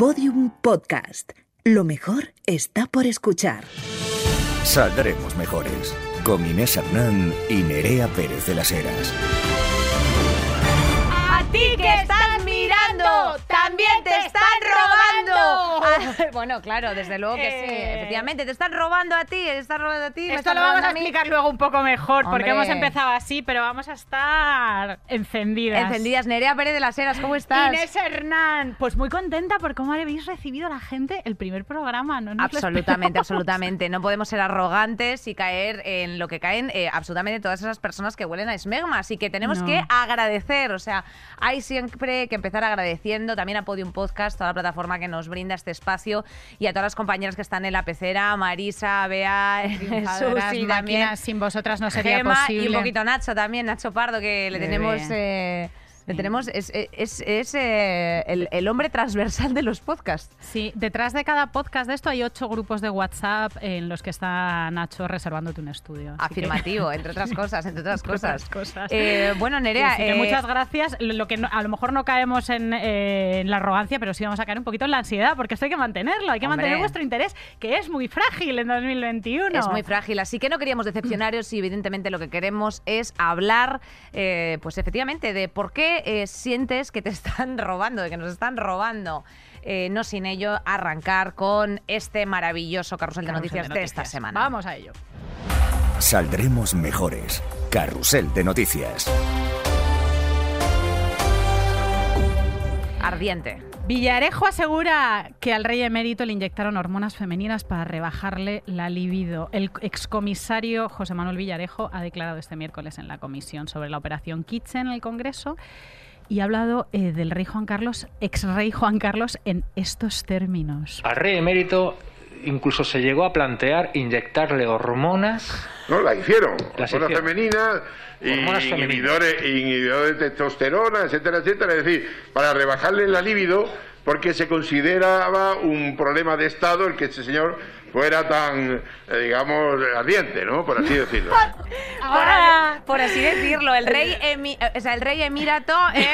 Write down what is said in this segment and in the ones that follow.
Podium Podcast. Lo mejor está por escuchar. Saldremos mejores. Con Inés Hernán y Nerea Pérez de las Heras. ¡A ti que estás mirando! ¡También te! Ah, bueno, claro, desde luego que sí. Eh. Efectivamente, te están robando a ti, te están robando a ti. me Esto están lo vamos a explicar luego un poco mejor, porque hemos empezado así, pero vamos a estar encendidas. Encendidas. Nerea Pérez de las Heras, ¿cómo estás? Inés Hernán, pues muy contenta por cómo habéis recibido a la gente el primer programa, ¿no? nos Absolutamente, absolutamente. No podemos ser arrogantes y caer en lo que caen eh, absolutamente todas esas personas que huelen a esmegma. Así que tenemos No. que agradecer. O sea, hay siempre que empezar agradeciendo también a Podium Podcast, toda la plataforma que nos brinda este espacio y a todas las compañeras que están en la pecera, Marisa, Bea, Susi también. sin vosotras no sería Gema posible. y un poquito Nacho también, Nacho Pardo, que le Bebé. tenemos... eh, le tenemos es, es- es, eh, el, el hombre transversal de los podcasts. Sí, detrás de cada podcast de esto hay ocho grupos de WhatsApp en los que está Nacho reservándote un estudio. que- Afirmativo, entre otras cosas, entre otras Entre cosas. otras cosas. Eh, bueno, Nerea, Sí, sí, que eh, muchas gracias. Lo que no- a lo mejor no caemos en, en la arrogancia, pero sí vamos a caer un poquito en la ansiedad, porque esto hay que mantenerlo, hay que Hombre. mantener vuestro interés, que es muy frágil en 2021. Es muy frágil, así que no queríamos decepcionaros y evidentemente lo que queremos es hablar, pues efectivamente, de por qué eh, sientes que te están robando, de que nos están robando. Eh, no sin ello arrancar con este maravilloso carrusel de Carrusel noticias de, esta noticias. semana. Vamos a ello. Saldremos mejores. Carrusel de noticias. Ardiente. Villarejo asegura que al rey emérito le inyectaron hormonas femeninas para rebajarle la libido. El excomisario José Manuel Villarejo ha declarado este miércoles en la comisión sobre la operación Kitchen en el Congreso y ha hablado eh, del rey Juan Carlos, ex rey Juan Carlos, en estos términos. Al rey emérito incluso se llegó a plantear inyectarle hormonas. No, la hicieron. Las Hormonas hicieron. femeninas, Hormonas femeninas. inhibidores, inhibidores de testosterona, etcétera, etcétera. Es decir, para rebajarle la libido, porque se consideraba un problema de Estado el que este señor fuera tan, eh, digamos, ardiente, ¿no? Por así decirlo. Por, por así decirlo, el rey, emi- eh, o sea, el rey emirato eh,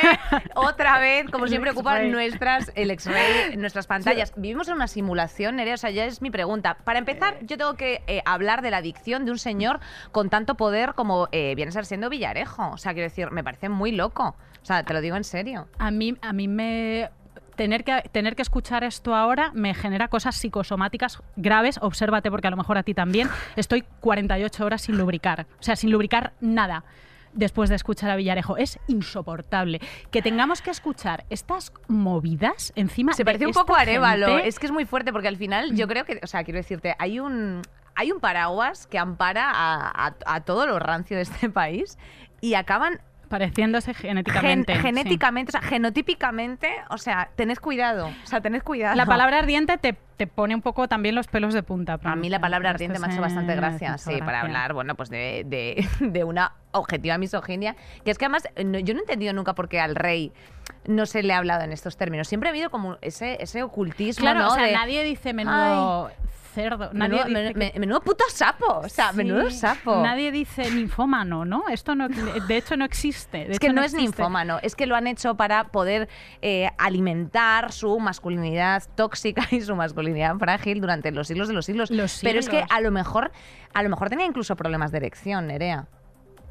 otra vez, como siempre, ocupa nuestras, el ex-rey, nuestras pantallas. Vivimos en una simulación, Nerea, o sea, ya es mi pregunta. Para empezar, yo tengo que eh, hablar de la adicción de un señor con tanto poder como eh, viene a ser siendo Villarejo. O sea, quiero decir, me parece muy loco. O sea, te lo digo en serio. A mí, a mí me... Tener que, tener que escuchar esto ahora me genera cosas psicosomáticas graves. Obsérvate, porque a lo mejor a ti también. Estoy 48 horas sin lubricar. O sea, sin lubricar nada después de escuchar a Villarejo. Es insoportable. Que tengamos que escuchar estas movidas encima Se de parece un poco a Arevalo. gente. Es que es muy fuerte porque al final yo creo que, o sea, quiero decirte, hay un, hay un paraguas que ampara a, a- a todo lo rancio de este país y acaban Pareciéndose gen- genéticamente. sí. genéticamente, o sea, genotípicamente, o sea, tened cuidado, o sea, tened cuidado. La palabra ardiente te, te pone un poco también los pelos de punta. A mí la palabra ardiente me ha hecho bastante gracia, sí, para hablar, bueno, pues de, de- de una objetiva misoginia, que es que además no- yo no he entendido nunca por qué al rey no se le ha hablado en estos términos. Siempre ha habido como ese, ese ocultismo, Claro, ¿no? o sea, de- nadie dice menudo cerdo. Nadie Menudo, dice men- que- men- menudo puto sapo, o sea, Sí, menudo sapo. Nadie dice ninfómano, ¿no? Esto no, de hecho no existe. de es que no, es ninfómano, es que lo han hecho para poder eh, alimentar su masculinidad tóxica y su masculinidad frágil durante los siglos de los siglos. Los Pero es que siglos. a lo mejor, a lo mejor tenía incluso problemas de erección, Nerea.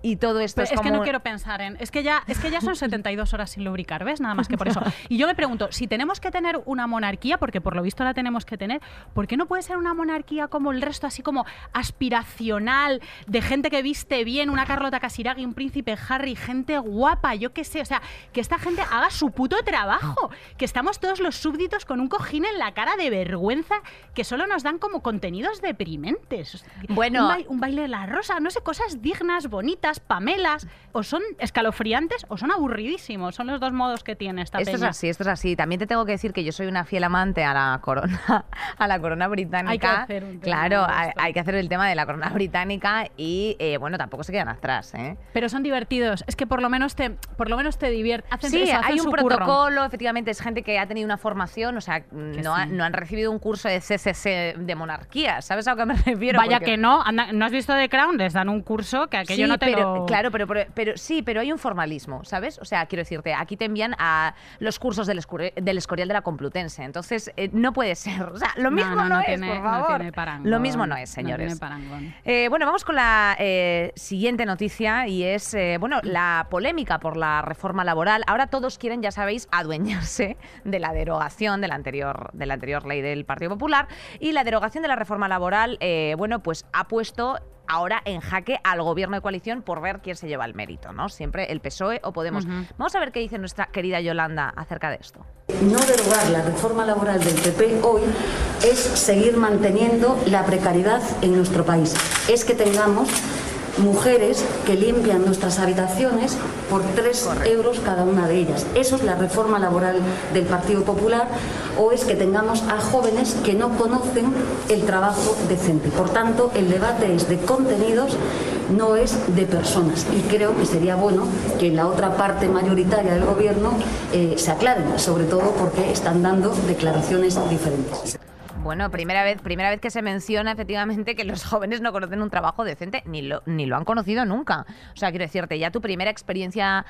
Y todo esto Pero es, es que no quiero pensar en. Es que ya, es que ya son 72 horas sin lubricar, ¿ves? Nada más que por eso. Y yo me pregunto, si tenemos que tener una monarquía, porque por lo visto la tenemos que tener, ¿por qué no puede ser una monarquía como el resto, así como aspiracional, de gente que viste bien, una Carlota Casiraghi, un príncipe Harry, gente guapa, yo qué sé? O sea, que esta gente haga su puto trabajo. Que estamos todos los súbditos con un cojín en la cara de vergüenza que solo nos dan como contenidos deprimentes. Bueno. Un, bai- un baile de la rosa, no sé, cosas dignas, bonitas, pamelas, o son escalofriantes o son aburridísimos. Son los dos modos que tiene esta Esto es peña. así, esto es así. También te tengo que decir que yo soy una fiel amante a la corona, a la corona británica. Hay que hacer un tema claro, hay, que hacer el tema de la corona británica y eh, bueno, tampoco se quedan atrás, ¿eh? Pero son divertidos. Es que por lo menos te, por lo menos te divierten. Sí, eso, hay un curro. protocolo, efectivamente, es gente que ha tenido una formación, o sea, no, ha- sí. no han recibido un curso de CCC de monarquía, ¿sabes a lo que me refiero? Vaya Porque- que no. anda- ¿No has visto The Crown? Les dan un curso que aquello Sí, no te Pero, claro, pero, pero, pero sí, pero hay un formalismo, ¿sabes? O sea, quiero decirte, aquí te envían a los cursos del, del Escorial de la Complutense. Entonces, eh, no puede ser. O sea, lo mismo no, es, tiene- por favor. No tiene parangón. lo mismo no es, No señores. tiene parangón. Eh, bueno, vamos con la eh, siguiente noticia y es, eh, bueno, la polémica por la reforma laboral. Ahora todos quieren, ya sabéis, adueñarse de la derogación de la anterior, de la anterior ley del Partido Popular y la derogación de la reforma laboral, eh, bueno, pues ha puesto ahora en jaque al gobierno de coalición por ver quién se lleva el mérito, ¿no? Siempre el PSOE o Podemos. Vamos a ver qué dice nuestra querida Yolanda acerca de esto. No derogar la reforma laboral del PP hoy es seguir manteniendo la precariedad en nuestro país. Es que tengamos mujeres que limpian nuestras habitaciones por 3 euros cada una de ellas. Eso es la reforma laboral del Partido Popular o es que tengamos a jóvenes que no conocen el trabajo decente. Por tanto, el debate es de contenidos, no es de personas. Y creo que sería bueno que en la otra parte mayoritaria del Gobierno eh, se aclaren, sobre todo porque están dando declaraciones diferentes. Bueno, primera vez, primera vez que se menciona efectivamente que los jóvenes no conocen un trabajo decente, ni lo, ni lo han conocido nunca. O sea, quiero decirte, ya tu primera experiencia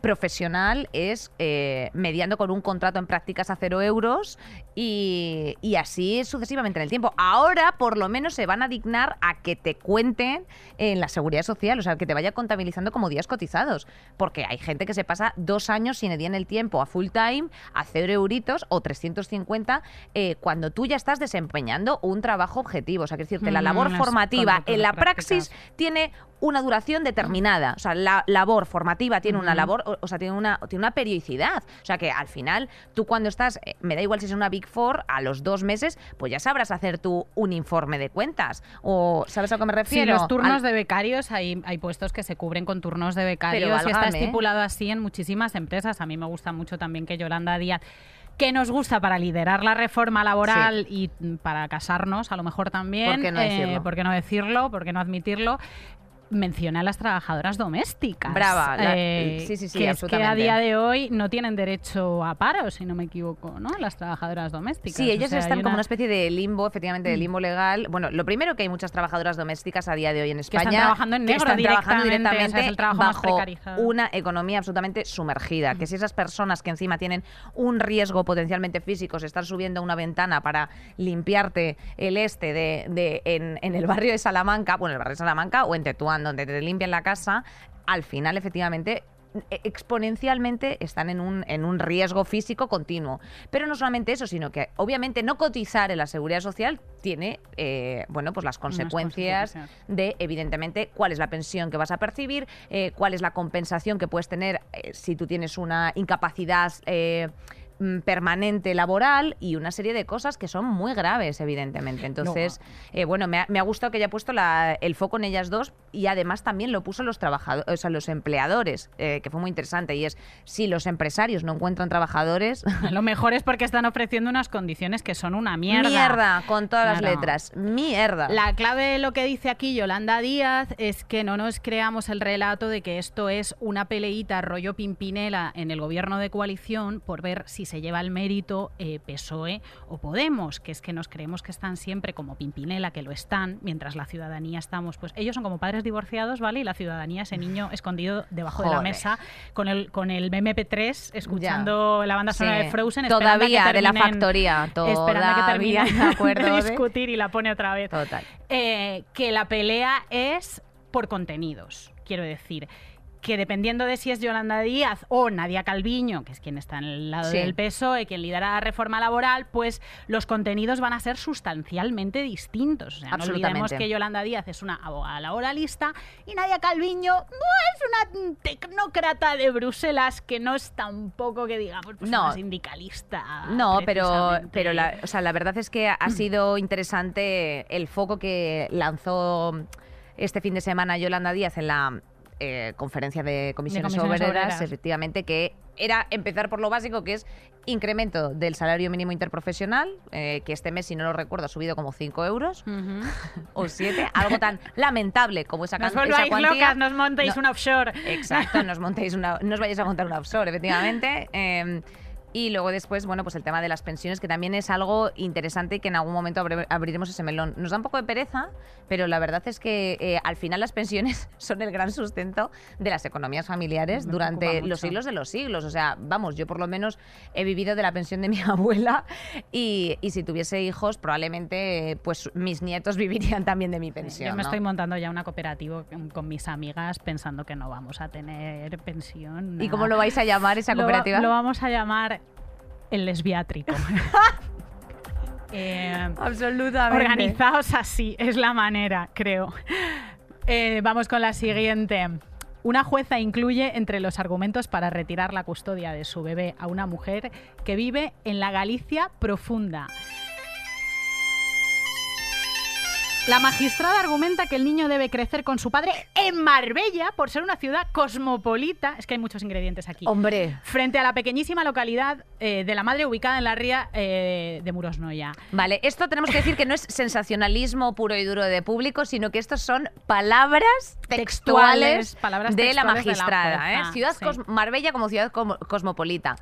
profesional es eh, mediando con un contrato en prácticas a cero euros y, y así sucesivamente en el tiempo. Ahora por lo menos se van a dignar a que te cuenten en la seguridad social, o sea, que te vaya contabilizando como días cotizados, porque hay gente que se pasa dos años sin día en el tiempo a full time, a cero euritos o 350 eh, cuando tú ya estás desempeñando un trabajo objetivo. O sea, quiero decirte, la Mm, labor formativa en la praxis tiene una duración determinada. O sea, la labor formativa tiene una labor, o, o sea, tiene una, tiene una periodicidad. O sea, que al final, tú cuando estás, eh, me da igual si es una Big Four, a los dos meses, pues ya sabrás hacer tú un informe de cuentas. O, ¿sabes a que me Sí, refiero? los turnos Al- de becarios, hay, hay puestos que se cubren con turnos de becarios y está válgame. estipulado así en muchísimas empresas. A mí me gusta mucho también que Yolanda Díaz que nos gusta para liderar la reforma laboral y para casarnos, a lo mejor también. ¿Por qué no eh, decirlo? ¿Por qué no decirlo? ¿Por qué no admitirlo? Menciona a las trabajadoras domésticas. Brava, la- eh, sí, sí, sí, que es que a absolutamente. día de hoy no tienen derecho a paro, si no me equivoco, ¿no? Las trabajadoras domésticas. Sí, O ellas sea, están como una- una especie de limbo, efectivamente, de Mm. limbo legal. Bueno, lo primero que hay muchas trabajadoras domésticas a día de hoy en Que España están trabajando en que negro están trabajando directamente, o sea, es directamente el trabajo más bajo precarizado. una economía absolutamente sumergida. Que si esas personas que encima tienen un riesgo potencialmente físico, se están subiendo a una ventana para limpiarte el este de, de- en, en el barrio de Salamanca, bueno, el barrio de Salamanca o en Tetuán, donde te limpian la casa, al final efectivamente e- exponencialmente están en un, en un riesgo físico continuo. Pero no solamente eso, sino que obviamente no cotizar en la seguridad social tiene eh, bueno, pues las consecuencias consecuencias. de, evidentemente, cuál es la pensión que vas a percibir, eh, cuál es la compensación que puedes tener eh, si tú tienes una incapacidad permanente laboral y una serie de cosas que son muy graves, evidentemente. Entonces, eh, bueno, me ha, me ha gustado que haya puesto la- el foco en ellas dos y además también lo puso los trabajadores, o sea, los empleadores, eh, que fue muy interesante. Y es, si los empresarios no encuentran trabajadores, Lo mejor es porque están ofreciendo unas condiciones que son una mierda. mierda, con todas las letras, mierda. La clave de lo que dice aquí Yolanda Díaz es que no nos creamos el relato de que esto es una peleita rollo Pimpinela en el gobierno de coalición por ver si se lleva el mérito eh, PSOE o Podemos, que es que nos creemos que están siempre como Pimpinela, que lo están, mientras la ciudadanía estamos, pues ellos son como padres divorciados, ¿vale? Y la ciudadanía, ese niño escondido debajo de la mesa con el, con el MP3 escuchando la banda sonora Sí. de Frozen. esperando a que Todavía, de la terminen- factoría, Esperando a que todavía terminen me acuerdo de de- discutir y la pone otra vez. Total. Eh, que la pelea es por contenidos, quiero decir. Que dependiendo de si es Yolanda Díaz o Nadia Calviño, que es quien está en el lado Sí. del PSOE, quien lidera la reforma laboral, pues los contenidos van a ser sustancialmente distintos. O sea, no olvidemos que Yolanda Díaz es una abogada laboralista y Nadia Calviño no es una tecnócrata de Bruselas que no es tampoco que digamos pues, No. una sindicalista. No, pero, pero la, o sea, la verdad es que ha sido interesante el foco que lanzó este fin de semana Yolanda Díaz en la eh, conferencia de comisiones, comisiones obreras, obreras. efectivamente, que era empezar por lo básico, que es incremento del salario mínimo interprofesional, eh, que este mes, si no lo recuerdo, ha subido como 5 euros o 7, algo tan lamentable como esa, Nos can- esa volváis cuantía. locas, nos montéis No. un offshore. Exacto, nos montéis una, no os vayáis a montar una offshore, efectivamente. Eh, Y luego después, bueno, pues el tema de las pensiones, que también es algo interesante y que en algún momento abriremos ese melón. Nos da un poco de pereza, pero la verdad es que eh, al final las pensiones son el gran sustento de las economías familiares Me durante los siglos de los siglos. O sea, vamos, yo por lo menos he vivido de la pensión de mi abuela y, y si tuviese hijos, probablemente pues mis nietos vivirían también de mi pensión. Yo me ¿no? estoy montando ya una cooperativa con, mis amigas pensando que no vamos a tener pensión. ¿Y cómo lo vais a llamar esa Lo cooperativa? Lo, vamos a llamar el lesbiátrico. Eh, Absolutamente. organizaos así, es la manera, creo. Eh, vamos con la siguiente. Una jueza incluye entre los argumentos para retirar la custodia de su bebé a una mujer que vive en la Galicia profunda. La magistrada argumenta que el niño debe crecer con su padre en Marbella por ser una ciudad cosmopolita. Es que hay muchos ingredientes aquí. Hombre, Frente a la pequeñísima localidad eh, de la madre ubicada en la ría eh, de Murosnoya. Vale, esto tenemos que decir que no es sensacionalismo puro y duro de público, sino que estos son palabras textuales, Textuales, palabras de la textuales de la magistrada. ¿eh? Ciudad sí. Marbella como ciudad cosmopolita.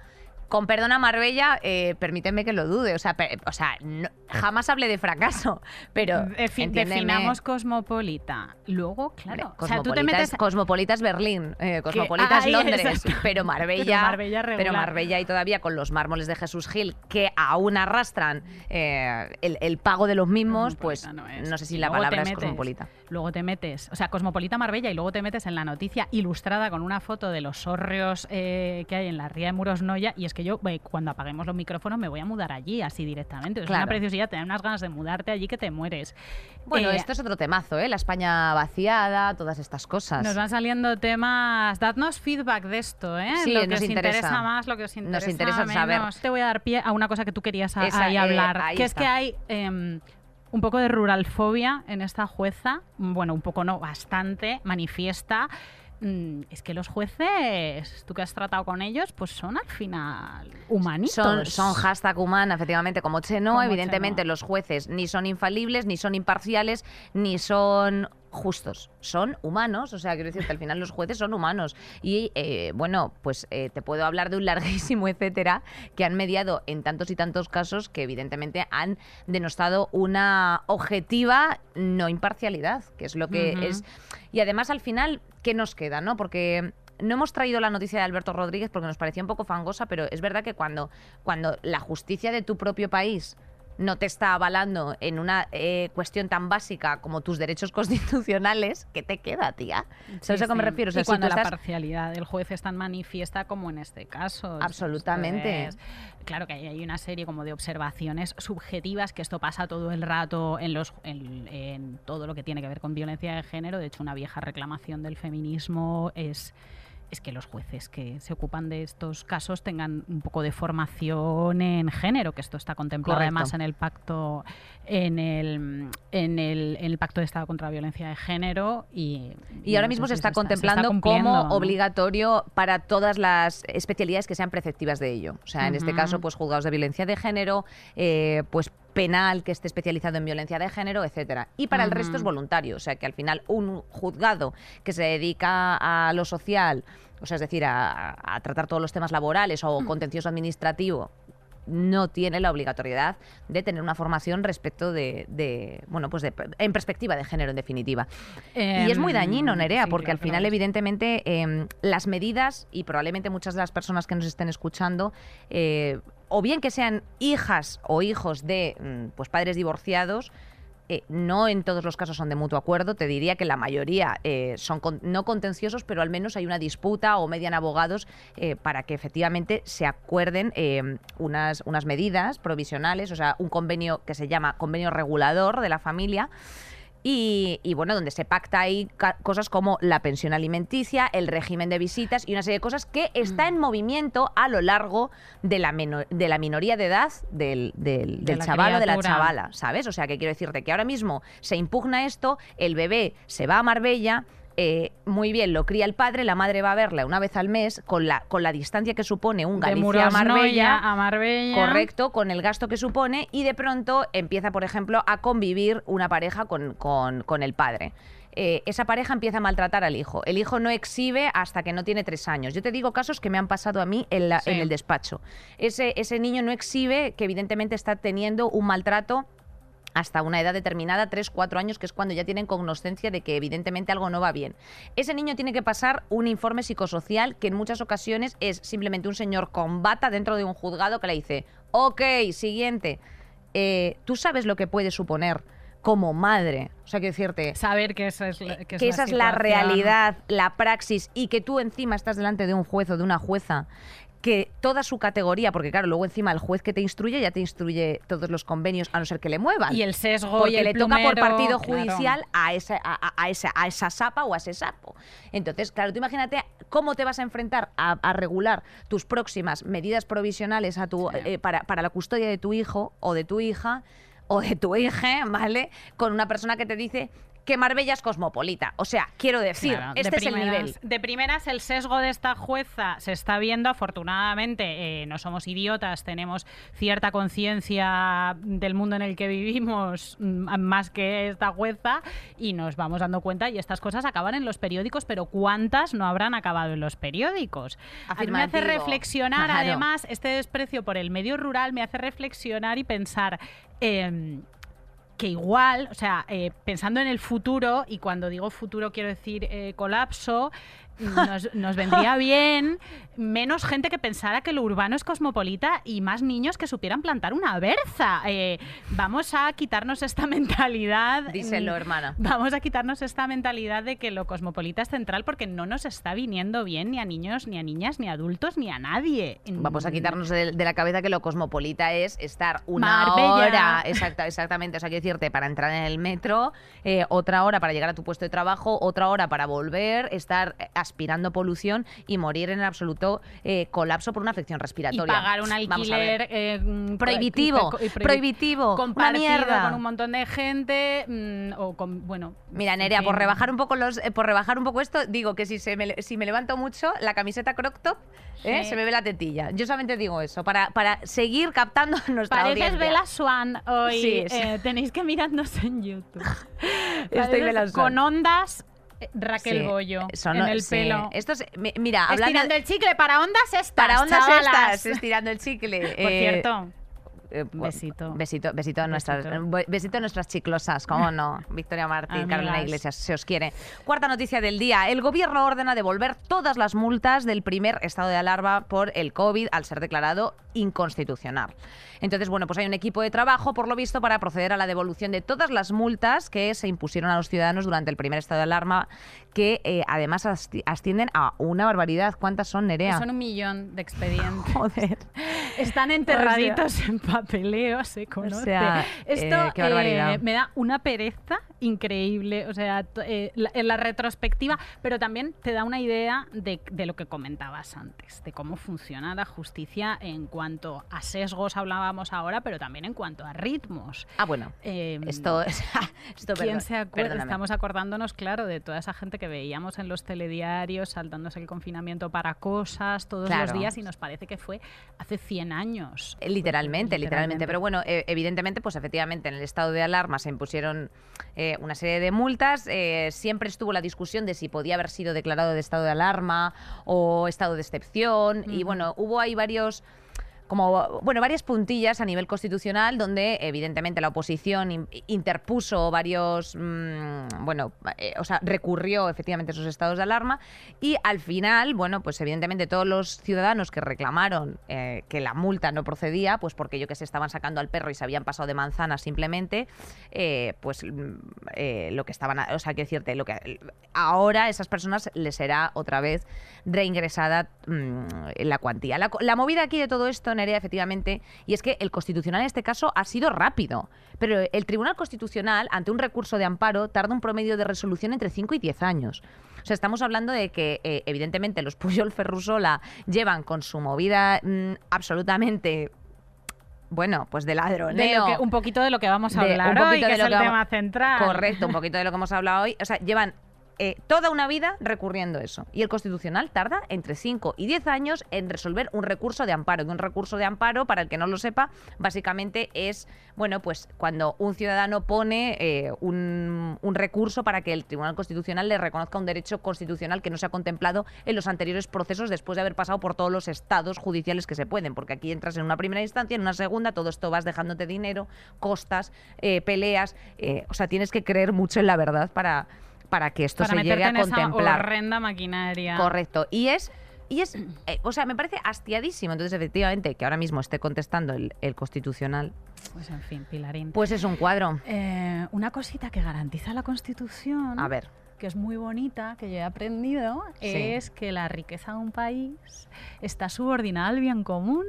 Con perdona Marbella, eh, permíteme que lo dude. O sea, o sea no- jamás hablé de fracaso, pero Defi- entiéndeme. definamos cosmopolita. Luego, Hombre, claro, o sea, tú Cosmopolita te metes... es- Cosmopolita es Berlín, eh, Cosmopolita es Londres, exacto. pero Marbella, Pero Marbella regular. pero Marbella y todavía con los mármoles de Jesús Gil que aún arrastran eh, el, el pago de los mismos, pues no, no sé si Y la palabra es cosmopolita. Luego te metes, o sea, Cosmopolita Marbella y luego te metes en la noticia ilustrada con una foto de los hórreos eh, que hay en la ría de Murosnoya y es que yo eh, cuando apaguemos los micrófonos me voy a mudar allí así directamente. Es Claro. una preciosidad tener unas ganas de mudarte allí que te mueres. Bueno, Eh, esto es otro temazo, ¿eh? La España vaciada, todas estas cosas. Nos van saliendo temas. Dadnos feedback de esto, ¿eh? Sí, lo que nos os interesa. interesa más, lo que os interesa, interesa saber. menos. Te voy a dar pie a una cosa que tú querías a- Esa, ahí hablar, ahí que es que hay em, un poco de ruralfobia en esta jueza. Bueno, un poco no, bastante manifiesta. Mm, Es que los jueces, tú que has tratado con ellos, pues son al final humanitos. Son, son hashtag humana, efectivamente, como Cheno. Como evidentemente, Cheno. los jueces ni son infalibles, ni son imparciales, ni son justos. Son humanos, o sea, quiero decir que al final los jueces son humanos. Y eh, bueno, pues eh, te puedo hablar de un larguísimo etcétera que han mediado en tantos y tantos casos que evidentemente han denostado una objetiva no imparcialidad, que es lo que es. Y además al final, ¿qué nos queda? no Porque no hemos traído la noticia de Alberto Rodríguez porque nos parecía un poco fangosa, pero es verdad que cuando, cuando la justicia de tu propio país no te está avalando en una eh, cuestión tan básica como tus derechos constitucionales, ¿qué te queda, tía? ¿Sabes Sí, a qué me refiero? O sea, y si cuando la estás- parcialidad del juez es tan manifiesta como en este caso. Absolutamente. claro que hay, hay una serie como de observaciones subjetivas que esto pasa todo el rato en, los, en, en todo lo que tiene que ver con violencia de género. De hecho, una vieja reclamación del feminismo es es que los jueces que se ocupan de estos casos tengan un poco de formación en género, que esto está contemplado Correcto. además en el pacto en el, en el, en el pacto de Estado contra la violencia de género y, Y ahora no mismo se está contemplando como obligatorio para todas las especialidades que sean preceptivas de ello. O sea, en este caso, pues juzgados de violencia de género, eh, pues penal que esté especializado en violencia de género, etcétera. Y para el resto es voluntario, o sea que al final un juzgado que se dedica a lo social, o sea, es decir, a, a tratar todos los temas laborales o contencioso administrativo, no tiene la obligatoriedad de tener una formación respecto de, de, bueno, pues de- en perspectiva de género, en definitiva. Y es muy Em, dañino, Nerea, sí, porque claro al final, evidentemente, eh, las medidas, y probablemente muchas de las personas que nos estén escuchando, eh, o bien que sean hijas o hijos de mm, pues padres divorciados, eh, no en todos los casos son de mutuo acuerdo, te diría que la mayoría eh, son con- no contenciosos, pero al menos hay una disputa o median abogados eh, para que efectivamente se acuerden unas, unas medidas provisionales, o sea, un convenio que se llama convenio regulador de la familia. Y, y, bueno, donde se pacta ahí cosas como la pensión alimenticia, el régimen de visitas y una serie de cosas que está en movimiento a lo largo de la, de la minoría de edad del, del, De del chaval o de la chavala, ¿sabes? O sea, que quiero decirte que ahora mismo se impugna esto, el bebé se va a Marbella. Eh, muy bien, lo cría el padre, la madre va a verla una vez al mes con la, con la distancia que supone un Galicia a Marbella. a Marbella. Correcto, con el gasto que supone y de pronto empieza, por ejemplo, a convivir una pareja con, con- con el padre. eh, esa pareja empieza a maltratar al hijo. El hijo no exhibe hasta que no tiene tres años. Yo te digo casos que me han pasado a mí en, la- Sí. en el despacho. Ese, ese niño no exhibe que evidentemente está teniendo un maltrato hasta una edad determinada, 3, 4 años, que es cuando ya tienen cognoscencia de que evidentemente algo no va bien. Ese niño tiene que pasar un informe psicosocial que en muchas ocasiones es simplemente un señor con bata dentro de un juzgado que le dice, ok, siguiente, Eh, tú sabes lo que puede suponer como madre, o sea, quiero decirte, Saber que, eso es, la- que, que esa es la realidad, la praxis, y que tú encima estás delante de un juez o de una jueza que toda su categoría, porque claro, luego encima el juez que te instruye ya te instruye todos los convenios, a no ser que le muevan. Y el sesgo porque y el le toca por plumero, partido claro. judicial a, esa, a, a- a esa, a esa sapa o a ese sapo. Entonces, claro, tú imagínate cómo te vas a enfrentar a, a regular tus próximas medidas provisionales a tu, eh, para, para la custodia de tu hijo o de tu hija o de tu hija, ¿vale? Con una persona que te dice que Marbella es cosmopolita. O sea, quiero decir, Claro, de este es el nivel. De primeras, el sesgo de esta jueza se está viendo. Afortunadamente, eh, no somos idiotas, tenemos cierta conciencia del mundo en el que vivimos, mm, más que esta jueza, y nos vamos dando cuenta. Y estas cosas acaban en los periódicos, pero ¿cuántas no habrán acabado en los periódicos? A mí me hace reflexionar, Claro. además, este desprecio por el medio rural me hace reflexionar y pensar. em, que igual, o sea, eh, pensando en el futuro, y cuando digo futuro quiero decir eh, colapso, nos, nos vendría bien menos gente que pensara que lo urbano es cosmopolita y más niños que supieran plantar una berza. Eh, vamos a quitarnos esta mentalidad. Díselo, mm, hermana. Vamos a quitarnos esta mentalidad de que lo cosmopolita es central porque no nos está viniendo bien ni a niños, ni a niñas, ni a adultos, ni a nadie. Vamos a Mm, quitarnos de, de la cabeza que lo cosmopolita es estar una Marbella. hora, exacta, exactamente, o sea, quiero decirte, para entrar en el metro, eh, otra hora para llegar a tu puesto de trabajo, otra hora para volver, estar aspirando polución y morir en el absoluto eh, colapso por una afección y respiratoria. pagar un alquiler eh, mm, Prohibitivo, y prohibi- prohibitivo, una compartido mierda. con un montón de gente mm, o con bueno Mira, Nerea, por rebajar un poco los, eh, por rebajar un poco esto, digo que si se me, si me levanto mucho, la camiseta crop top, eh, Sí. se me ve la tetilla. Yo solamente digo eso, para, para seguir captando nuestra Pareces audiencia. Bella Swan hoy. Sí, sí. tenéis que mirarnos en YouTube. Estoy Pareces. Con ondas Raquel Sí, Bollo son- en el sí. pelo. Esto es- mi- mira, hablando Estirando el chicle para ondas estas. para ondas chavalas. estas, estirando el chicle. Por eh, cierto, eh, besito. Besito, besito a nuestras, Besito. besito a nuestras chiclosas, cómo no. Victoria Martín, Amigas. Carolina Iglesias, se os quiere. Cuarta noticia del día. El gobierno ordena devolver todas las multas del primer estado de alarma por el COVID al ser declarado inconstitucional. Entonces, bueno, pues hay un equipo de trabajo, por lo visto, para proceder a la devolución de todas las multas que se impusieron a los ciudadanos durante el primer estado de alarma, que eh, además ascienden a una barbaridad. ¿Cuántas son, Nerea? son un millón de expedientes. Joder. Están enterraditos en papeleo, se conoce. sea, Esto eh, qué barbaridad. eh, me da una pereza increíble, o sea, t- eh, la- en la retrospectiva, pero también te da una idea de, de lo que comentabas antes, de cómo funciona la justicia en cuanto a sesgos hablábamos ahora, pero también en cuanto a ritmos. Ah, bueno. Eh, Esto, esto ¿Quién perdón, se acuerda? perdóname. Estamos acordándonos, claro, de toda esa gente que veíamos en los telediarios saltándose el confinamiento para cosas todos Claro. los días y nos parece que fue hace 100 años. Eh, Literalmente, literalmente. Pero bueno, eh, evidentemente, pues efectivamente, en el estado de alarma se impusieron eh, una serie de multas. eh, siempre estuvo la discusión de si podía haber sido declarado de estado de alarma o estado de excepción. Y bueno, hubo ahí varios como bueno varias puntillas a nivel constitucional donde evidentemente la oposición in- interpuso varios mm, bueno eh, o sea recurrió efectivamente esos estados de alarma y al final bueno pues evidentemente todos los ciudadanos que reclamaron eh, que la multa no procedía pues porque yo que se estaban sacando al perro y se habían pasado de manzana simplemente eh, pues mm, lo que estaban o sea quiero decirte lo que ahora a esas personas les será otra vez reingresada mm, la cuantía. La movida aquí de todo esto Nerea efectivamente y es que el constitucional en este caso ha sido rápido pero el tribunal constitucional ante un recurso de amparo tarda un promedio de resolución entre 5 y 10 años o sea, estamos hablando de que, eh, evidentemente, los Puyol Ferrusola llevan con su movida mm, absolutamente, bueno, pues de ladroneo. De que- un poquito de lo que vamos a de- hablar un hoy, que de es lo el que vamos- tema central. Correcto, un poquito de lo que hemos hablado hoy. O sea, llevan eh, toda una vida recurriendo eso. Y el Constitucional tarda entre 5 y 10 años en resolver un recurso de amparo. Y un recurso de amparo, para el que no lo sepa, básicamente es, bueno, pues cuando un ciudadano pone eh, un, recurso para que el Tribunal Constitucional le reconozca un derecho constitucional que no se ha contemplado en los anteriores procesos después de haber pasado por todos los estados judiciales que se pueden. Porque aquí entras en una primera instancia, en una segunda, todo esto vas dejándote dinero, costas, eh, peleas. o sea, tienes que creer mucho en la verdad para, para que esto Para se llegue a en esa contemplar. horrenda maquinaria. Correcto. Y es, y es eh, o sea, me parece hastiadísimo. Entonces, efectivamente, que ahora mismo esté contestando el, el constitucional, Pues en fin, Pilarín. pues es un cuadro. Eh, una cosita que garantiza la Constitución, A ver. que es muy bonita, que yo he aprendido, Sí. es que la riqueza de un país está subordinada al bien común.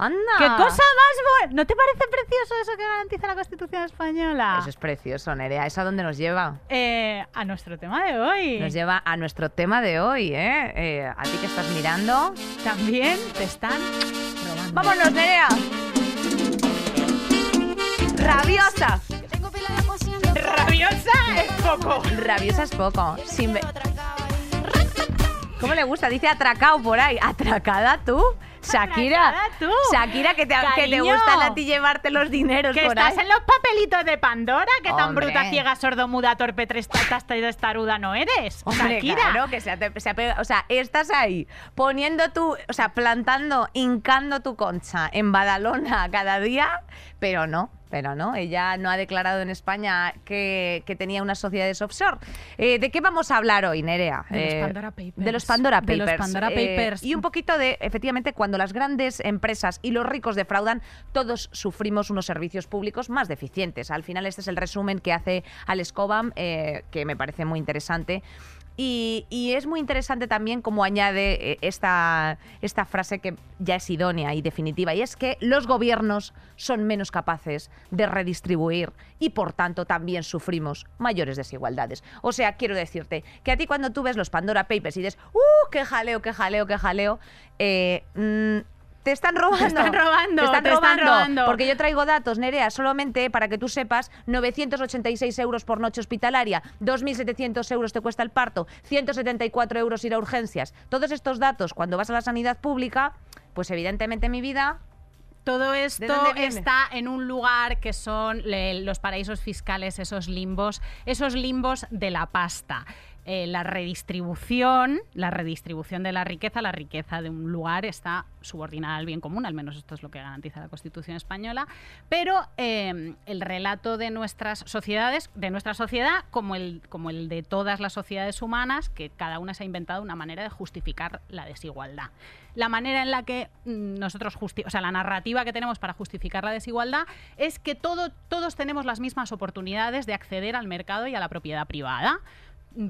¡Anda! ¡Qué cosa más buena! ¿No te parece precioso eso que garantiza la Constitución española? Eso es precioso, Nerea. ¿Eso a dónde nos lleva? Eh, a nuestro tema de hoy. Nos lleva a nuestro tema de hoy, ¿eh? Eh, a ti que estás mirando. También te están robando. ¡Vámonos, Nerea! ¡Rabiosa! ¡Rabiosa es poco! Rabiosa es poco. Sin ¿Cómo le gusta? Dice atracado por ahí. ¿Atracada tú? Shakira. Tú. Shakira, que te, que te gustan a ti llevarte los dineros Que por estás ahí. en los papelitos de Pandora, que tan Hombre. bruta, ciega, sordomuda, torpe, tresta, testaruda no eres. Hombre, Shakira. claro, que se, ha- se ha pegado- o sea, estás ahí poniendo tu, o sea, plantando, hincando tu concha en Badalona cada día, pero no, pero no, ella no ha declarado en España que, que tenía unas sociedades offshore. Eh, ¿De qué vamos a hablar hoy, Nerea? De los Eh, Pandora Papers. De los Pandora De los Papers. Pandora Eh, Papers. y un poquito de, efectivamente, cuando las grandes empresas y los ricos defraudan, todos sufrimos unos servicios públicos más deficientes. Al final, este es el resumen que hace Alex Cobham, que me parece muy interesante. Y, es muy interesante también cómo añade eh, esta, esta frase que ya es idónea y definitiva, y es que los gobiernos son menos capaces de redistribuir y por tanto también sufrimos mayores desigualdades. O sea, quiero decirte que a ti cuando tú ves los Pandora Papers y dices, ¡uh, qué jaleo, qué jaleo, qué jaleo! eh, mm, te están robando. están robando, Te están, te están robando, robando. Porque yo traigo datos, Nerea, solamente para que tú sepas, 986 euros por noche hospitalaria, 2.700 euros te cuesta el parto, 174 euros ir a urgencias. Todos estos datos, cuando vas a la sanidad pública, pues evidentemente mi vida... Todo esto está en un lugar que son los paraísos fiscales, esos limbos, esos limbos de la pasta. Eh, la redistribución, la redistribución de la riqueza, la riqueza de un lugar está subordinada al bien común, al menos esto es lo que garantiza la Constitución española, pero eh, el relato de nuestras sociedades, de nuestra sociedad, como el, como el de todas las sociedades humanas, que cada una se ha inventado una manera de justificar la desigualdad. La manera en la que mm, nosotros, justi- o sea, la narrativa que tenemos para justificar la desigualdad es que todo, todos tenemos las mismas oportunidades de acceder al mercado y a la propiedad privada.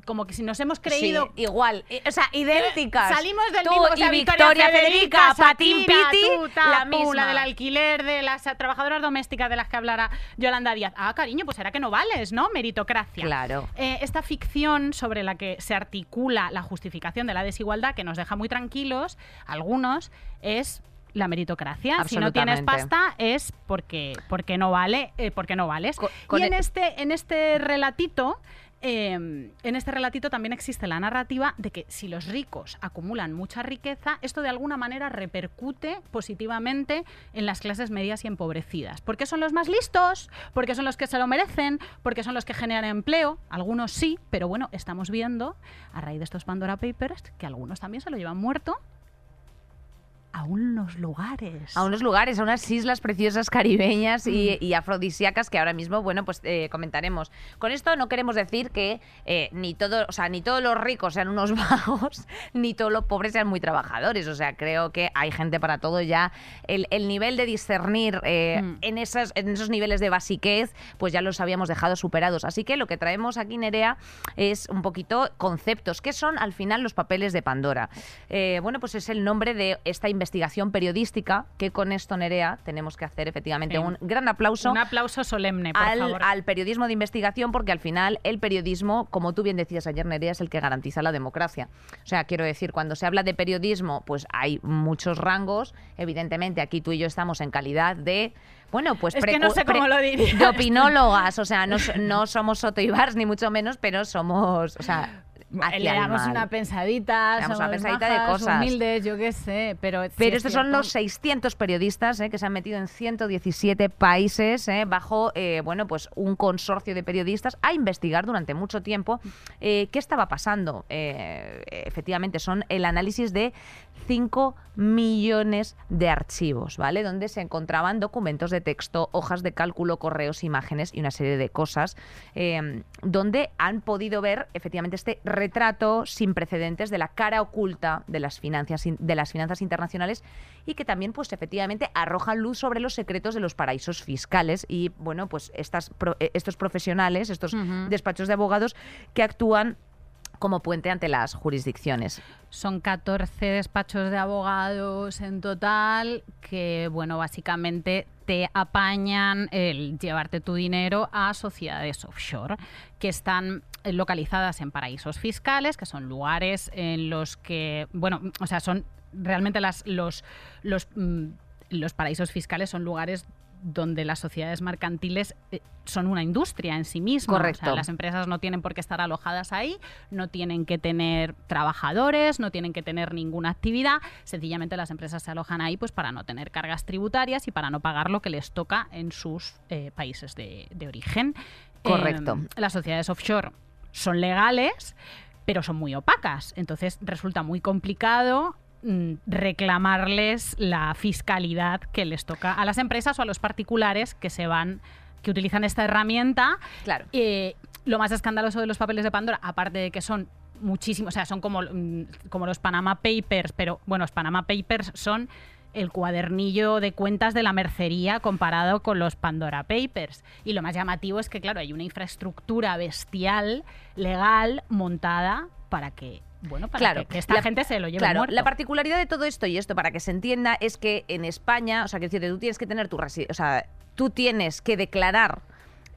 Como que si nos hemos creído Sí, igual, i- o sea, idénticas. Salimos del Tú mismo, o sea, y Victoria, Victoria Federica, Federica, Patín Piti, tú, ta, la misma. la del alquiler, de las eh, trabajadoras domésticas de las que hablara Yolanda Díaz. Ah, cariño, pues será que no vales, ¿no? Meritocracia. Claro. Eh, esta ficción sobre la que se articula la justificación de la desigualdad, que nos deja muy tranquilos, algunos, es la meritocracia. Si no tienes pasta es porque, porque no vale, eh, porque no vales. Con y en e- este, en este relatito. Eh, en este relatito también existe la narrativa de que si los ricos acumulan mucha riqueza, esto de alguna manera repercute positivamente en las clases medias y empobrecidas. ¿Por qué son los más listos? Porque son los que se lo merecen, porque son los que generan empleo. Algunos sí, pero bueno, estamos viendo a raíz de estos Pandora Papers que algunos también se lo llevan muerto a unos lugares. a unos lugares, a unas islas preciosas caribeñas y, y afrodisíacas que ahora mismo, bueno, pues eh, comentaremos. Con esto no queremos decir que eh, ni todo, o sea, ni todos los ricos sean unos vagos, ni todos los pobres sean muy trabajadores. O sea, creo que hay gente para todo ya. El, el nivel de discernir eh, Mm. en, esas, en esos niveles de basiquez, pues ya los habíamos dejado superados. Así que lo que traemos aquí, Nerea, es un poquito conceptos. ¿Qué son al final los papeles de Pandora? Eh, bueno, pues es el nombre de esta investigación periodística que con esto, Nerea, tenemos que hacer efectivamente Sí. un gran aplauso Un aplauso solemne, por al, favor. al periodismo de investigación porque al final el periodismo, como tú bien decías ayer, Nerea, es el que garantiza la democracia. O sea, quiero decir, cuando se habla de periodismo, pues hay muchos rangos. Evidentemente, aquí tú y yo estamos en calidad de... Bueno, pues Es que no sé cómo lo diría De opinólogas, o sea, no, no somos Soto Ibars ni mucho menos, pero somos, o sea, Le damos una pensadita, Le damos una pensadita de cosas. humildes, yo qué sé, pero Pero es estos son los 600 periodistas eh, que se han metido en 117 países eh, bajo eh, bueno, pues un consorcio de periodistas a investigar durante mucho tiempo qué estaba pasando. Efectivamente, son el análisis de 5 millones de archivos, ¿vale? Donde se encontraban documentos de texto, hojas de cálculo, correos, imágenes y una serie de cosas, eh, donde han podido ver efectivamente este retrato sin precedentes de la cara oculta de las finanzas, in- de las finanzas internacionales y que también, pues efectivamente, arrojan luz sobre los secretos de los paraísos fiscales y, bueno, pues estas, eh, estos profesionales, estos despachos de abogados que actúan como puente ante las jurisdicciones. Son 14 despachos de abogados en total que, bueno, básicamente te apañan el llevarte tu dinero a sociedades offshore que están localizadas en paraísos fiscales, que son lugares en los que, bueno, o sea, son realmente las, los, los, mm, los paraísos fiscales son lugares donde las sociedades mercantiles eh, son una industria en sí misma. O sea, Correcto. las empresas no tienen por qué estar alojadas ahí, no tienen que tener trabajadores, no tienen que tener ninguna actividad. Sencillamente las empresas se alojan ahí pues para no tener cargas tributarias y para no pagar lo que les toca en sus eh, países de, de origen. Correcto. Eh, las sociedades offshore son legales, pero son muy opacas. Entonces resulta muy complicado reclamarles la fiscalidad que les toca a las empresas o a los particulares que se van que utilizan esta herramienta Claro. eh, lo más escandaloso de los papeles de Pandora, aparte de que son muchísimos, o sea, son como, mm, como los Panama Papers, pero bueno, los Panama Papers son el cuadernillo de cuentas de la mercería comparado con los Pandora Papers. Y lo más llamativo es que, claro, hay una infraestructura bestial, legal, montada para que, bueno, para Claro, que, que esta la- gente se lo lleve Claro, muerto. la particularidad de todo esto, y esto para que se entienda, es que en España, o sea, que decir, tú tienes que tener tu o sea, tú tienes que declarar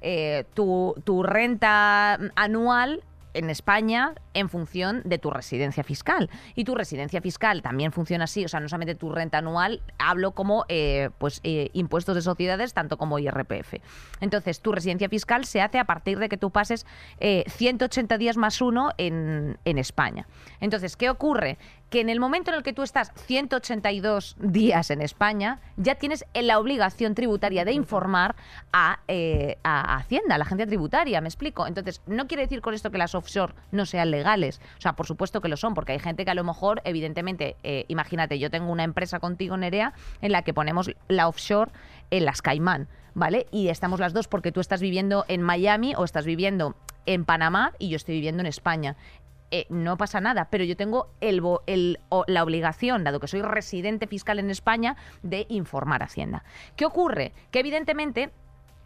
eh, tu, tu renta anual en España en función de tu residencia fiscal. Y tu residencia fiscal también funciona así, o sea, no solamente tu renta anual, hablo como eh, pues eh, impuestos de sociedades, tanto como IRPF. Entonces, tu residencia fiscal se hace a partir de que tú pases eh, 180 días más uno en, en España. Entonces, ¿qué ocurre? Que en el momento en el que tú estás 182 días en España, ya tienes la obligación tributaria de informar a, eh, a Hacienda, a la agencia tributaria, ¿me explico? Entonces, no quiere decir con esto que las offshore no sean legales. O sea, por supuesto que lo son, porque hay gente que a lo mejor, evidentemente, eh, imagínate, yo tengo una empresa contigo, Nerea, en la que ponemos la offshore en las Caimán, ¿vale? Y estamos las dos porque tú estás viviendo en Miami o estás viviendo en Panamá y yo estoy viviendo en España. Eh, no pasa nada, pero yo tengo el, el- la obligación, dado que soy residente fiscal en España, de informar a Hacienda. ¿Qué ocurre? Que evidentemente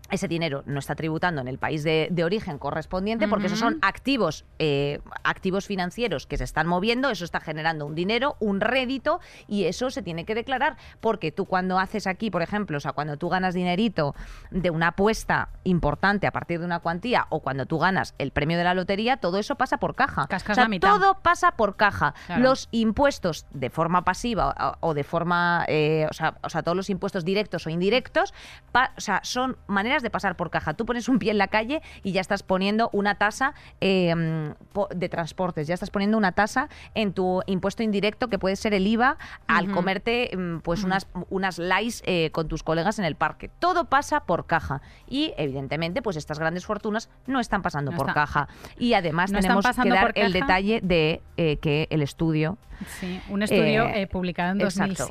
ese dinero no está tributando en el país de, de origen correspondiente porque esos son activos, eh, activos financieros que se están moviendo, eso está generando un dinero, un rédito y eso se tiene que declarar porque tú cuando haces aquí, por ejemplo, o sea, cuando tú ganas dinerito de una apuesta importante a partir de una cuantía o cuando tú ganas el premio de la lotería, todo eso pasa por caja. Cascas O sea, la mitad. todo pasa por caja. Claro. Los impuestos de forma pasiva o, o de forma, eh, o, sea, o sea, todos los impuestos directos o indirectos, pa- o sea, son maneras de pasar por caja. Tú pones un pie en la calle y ya estás poniendo una tasa eh, po- de transportes, ya estás poniendo una tasa en tu impuesto indirecto que puede ser el IVA al comerte mm, pues unas, unas lies eh, con tus colegas en el parque. Todo pasa por caja y evidentemente pues estas grandes fortunas no están pasando No por está- caja y además no tenemos que dar el detalle de eh, que el estudio Sí, un estudio Eh, publicado en exacto.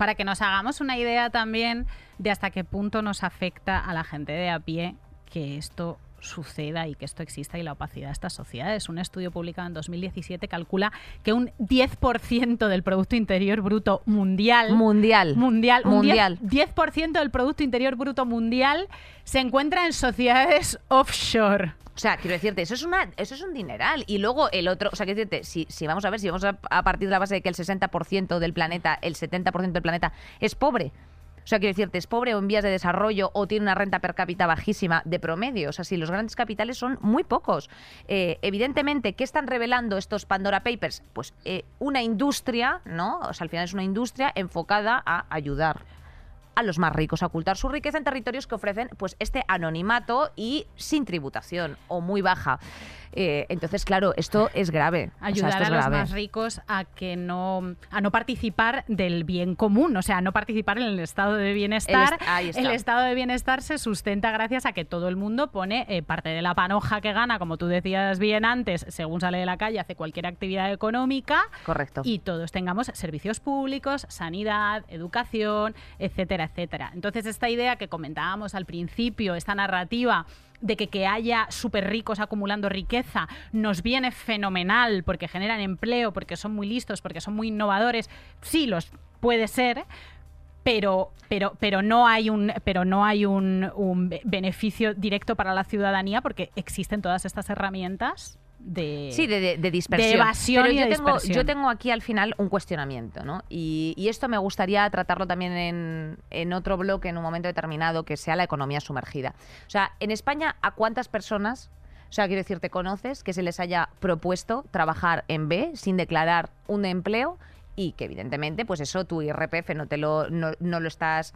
2007 para que nos hagamos una idea también de hasta qué punto nos afecta a la gente de a pie que esto suceda y que esto exista y la opacidad de estas sociedades. Un estudio publicado en 2017 calcula que un 10% del Producto Interior Bruto mundial mundial. mundial, un Mundial. 10%, 10% del Producto Interior Bruto mundial se encuentra en sociedades offshore. O sea, quiero decirte, eso es una, eso es un dineral. Y luego el otro, o sea, quiero decirte, si, si vamos a ver, si vamos a, partir de la base de que el 60% del planeta, el 70% del planeta es pobre. O sea, quiero decirte, es pobre o en vías de desarrollo o tiene una renta per cápita bajísima de promedio. O sea, si los grandes capitales son muy pocos. Eh, evidentemente, ¿qué están revelando estos Pandora Papers? Pues eh, una industria, ¿no? O sea, al final es una industria enfocada a ayudar a los más ricos a ocultar su riqueza en territorios que ofrecen pues este anonimato y sin tributación o muy baja. Eh, entonces, claro, esto es grave. O sea, ayudar es a los grave. más ricos a que no a no participar del bien común, o sea, a no participar en el estado de bienestar. est-. El estado de bienestar se sustenta gracias a que todo el mundo pone eh, parte de la panoja que gana, como tú decías bien antes, según sale de la calle, hace cualquier actividad económica. Correcto. Y todos tengamos servicios públicos, sanidad, educación, etcétera, etcétera. Entonces, esta idea que comentábamos al principio, esta narrativa de que, que haya súper ricos acumulando riqueza nos viene fenomenal porque generan empleo, porque son muy listos, porque son muy innovadores. Sí, los puede ser, pero, pero, pero no hay un, pero no hay un, un be- beneficio directo para la ciudadanía porque existen todas estas herramientas de, Sí, de, dispersión. de evasión Pero y yo, de tengo, dispersión. yo tengo aquí al final un cuestionamiento, ¿no? Y, y esto me gustaría tratarlo también en, en otro bloque en un momento determinado, que sea la economía sumergida. O sea, en España, ¿a cuántas personas, o sea, quiero decir, te conoces que se les haya propuesto trabajar en B sin declarar un empleo? Y que evidentemente, pues eso, tu IRPF no te lo, no, no lo estás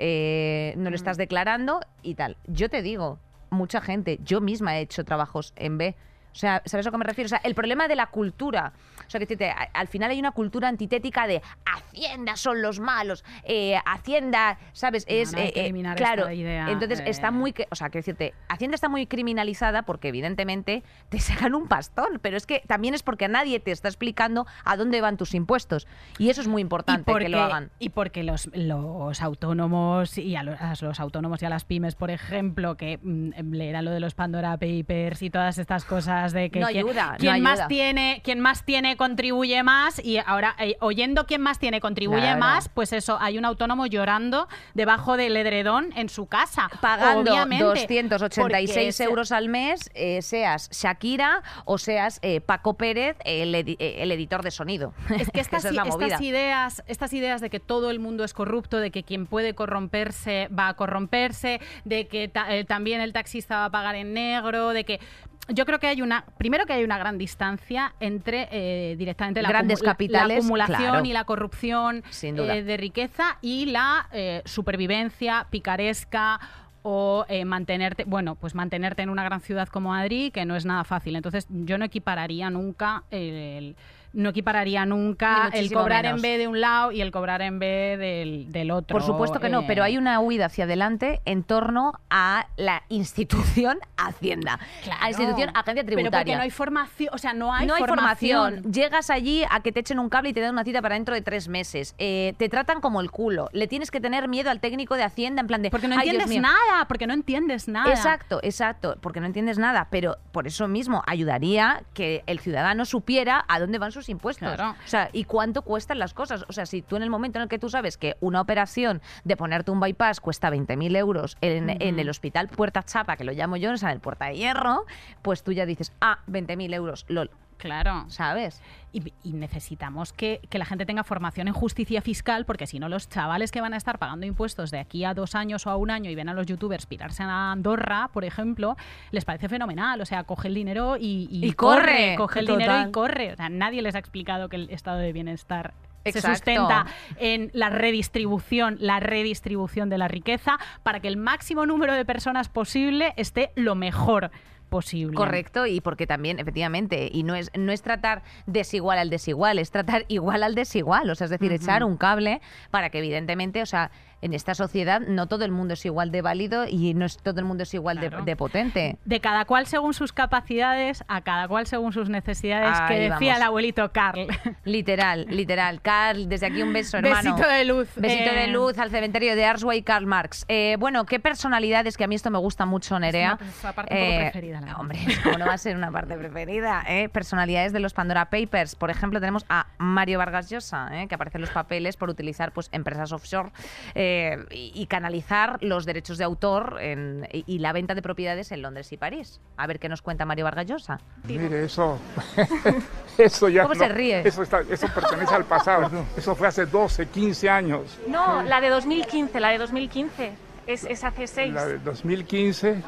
eh, no lo estás declarando y tal. Yo te digo, mucha gente, yo misma he hecho trabajos en B. O sea, ¿sabes a qué me refiero? O sea, el problema de la cultura. O sea, que decirte, a- al final hay una cultura antitética de Hacienda son los malos, eh, Hacienda, ¿sabes? No, es no, eh, que eh, eliminar claro. esta idea, entonces eh. está muy, o sea, que decirte, Hacienda está muy criminalizada porque evidentemente te sacan un pastón, pero es que también es porque nadie te está explicando a dónde van tus impuestos y eso es muy importante que lo hagan. Y porque los, los autónomos y a los, a los autónomos y a las pymes, por ejemplo, que mm, leerán lo de los Pandora Papers y todas estas cosas de que No quien, ayuda, más tiene, quien más tiene contribuye más y ahora eh, oyendo quién más tiene contribuye Claro. más, pues eso, hay un autónomo llorando debajo del edredón en su casa, pagando obviamente, 286 porque es- euros al mes, eh, seas Shakira o seas eh, Paco Pérez, el, edi- el editor de sonido. Es que estas, es ideas, estas ideas de que todo el mundo es corrupto, de que quien puede corromperse va a corromperse, de que ta- también el taxista va a pagar en negro, de que yo creo que hay una, primero que hay una gran distancia entre eh, directamente la, Grandes capitales, la acumulación claro. y la corrupción Sin duda. eh, de riqueza y la eh, supervivencia picaresca o eh, mantenerte, bueno, pues mantenerte en una gran ciudad como Madrid, que no es nada fácil. Entonces, yo no equipararía nunca el, no equipararía nunca el cobrar menos. en B de un lado y el cobrar en B del, del otro. Por supuesto que no, eh, pero hay una huida hacia adelante en torno a la institución Hacienda, a claro. la institución Agencia Pero porque Tributaria. no hay formación, o sea, no hay no hay formación. formación. Llegas allí a que te echen un cable y te dan una cita para dentro de tres meses. Eh, te tratan como el culo. Le tienes que tener miedo al técnico de Hacienda en plan de. Porque no "Ay, Dios entiendes mío". nada, porque no entiendes nada. Exacto, exacto, porque no entiendes nada, pero por eso mismo ayudaría que el ciudadano supiera a dónde van sus impuestos. Claro. O sea, y cuánto cuestan las cosas. O sea, si tú en el momento en el que tú sabes que una operación de ponerte un bypass cuesta 20.000 euros en, en el hospital Puerta Chapa, que lo llamo yo, o sea, en el Puerta de Hierro, pues tú ya dices, ah, 20.000 euros, lol, Claro. ¿sabes? Y, y necesitamos que, que la gente tenga formación en justicia fiscal, porque si no, los chavales que van a estar pagando impuestos de aquí a dos años o a un año y ven a los youtubers pirarse a Andorra, por ejemplo, les parece fenomenal. O sea, coge el dinero y, Y corre, Coge el total. dinero y corre. O sea, nadie les ha explicado que el estado de bienestar. Se sustenta en la redistribución, la redistribución de la riqueza para que el máximo número de personas posible esté lo mejor posible. Correcto, y porque también, efectivamente, y no es, no es tratar desigual al desigual, es tratar igual al desigual, o sea, es decir, echar un cable para que evidentemente, o sea, en esta sociedad no todo el mundo es igual de válido y no es todo el mundo es igual de- Claro. de, potente. de cada cual según sus capacidades, a cada cual según sus necesidades, que decía vamos. el abuelito Carl. Literal, literal. Carl, desde aquí un beso, hermano. Besito de luz. Besito de Eh, luz al cementerio de Arsway y Karl Marx. Eh, bueno, qué personalidades, que a mí esto me gusta mucho, Nerea. Es una parte poco preferida, la. Hombre, ¿cómo no va a ser una parte preferida? eh? Personalidades de los Pandora Papers. Por ejemplo, tenemos a Mario Vargas Llosa, eh, que aparece en los papeles por utilizar pues, empresas offshore eh, y, y canalizar los derechos de autor en- y, y la venta de propiedades en Londres y París. A ver qué nos cuenta Mario Vargas Llosa. Mire, eso, eso ya ¿Cómo no- se ríe? Eso, está- eso pertenece al pasado. Eso fue hace 12, 15 años. No, la de 2015, la de 2015. Es, es hace seis. La de 2015.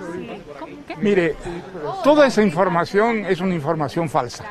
¿Cómo? ¿Qué? Mire, toda esa información es una información falsa.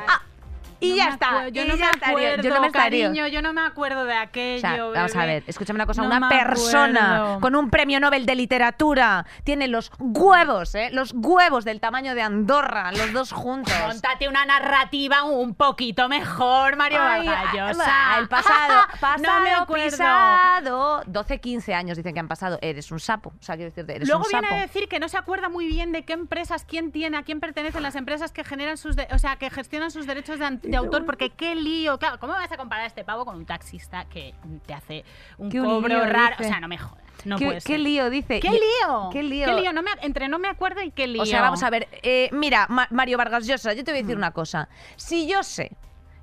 Y No ya está. acuerdo, Yo no ya acuerdo, Yo no me estaría. cariño, yo no me acuerdo de aquello. vamos a ver, escúchame una cosa, No una persona acuerdo. con un premio Nobel de literatura tiene los huevos, ¿eh? Los huevos del tamaño de Andorra, los dos juntos. Montate una narrativa un poquito mejor, Mario Ay, Vargas ah, Llosa. va, el pasado, pasado, no me acuerdo. pisado. 12, 15 años dicen que han pasado. Eres un sapo. O sea, quiero decirte, eres Luego un viene sapo. a decir que no se acuerda muy bien de qué empresas, quién tiene, a quién pertenecen las empresas que generan sus, de- o sea, que gestionan sus derechos de, de autor, porque qué lío, claro, ¿cómo vas a comparar a este pavo con un taxista que te hace un Qué cobro lío, raro? dice. O sea, no me jodas, no ¿Qué, puede qué lío, dice. ¿Qué lío? ¿Qué lío? No me, entre no me acuerdo y qué lío. O sea, vamos a ver. eh, mira, Ma- Mario Vargas Llosa, yo te voy a decir Mm. una cosa. Si yo sé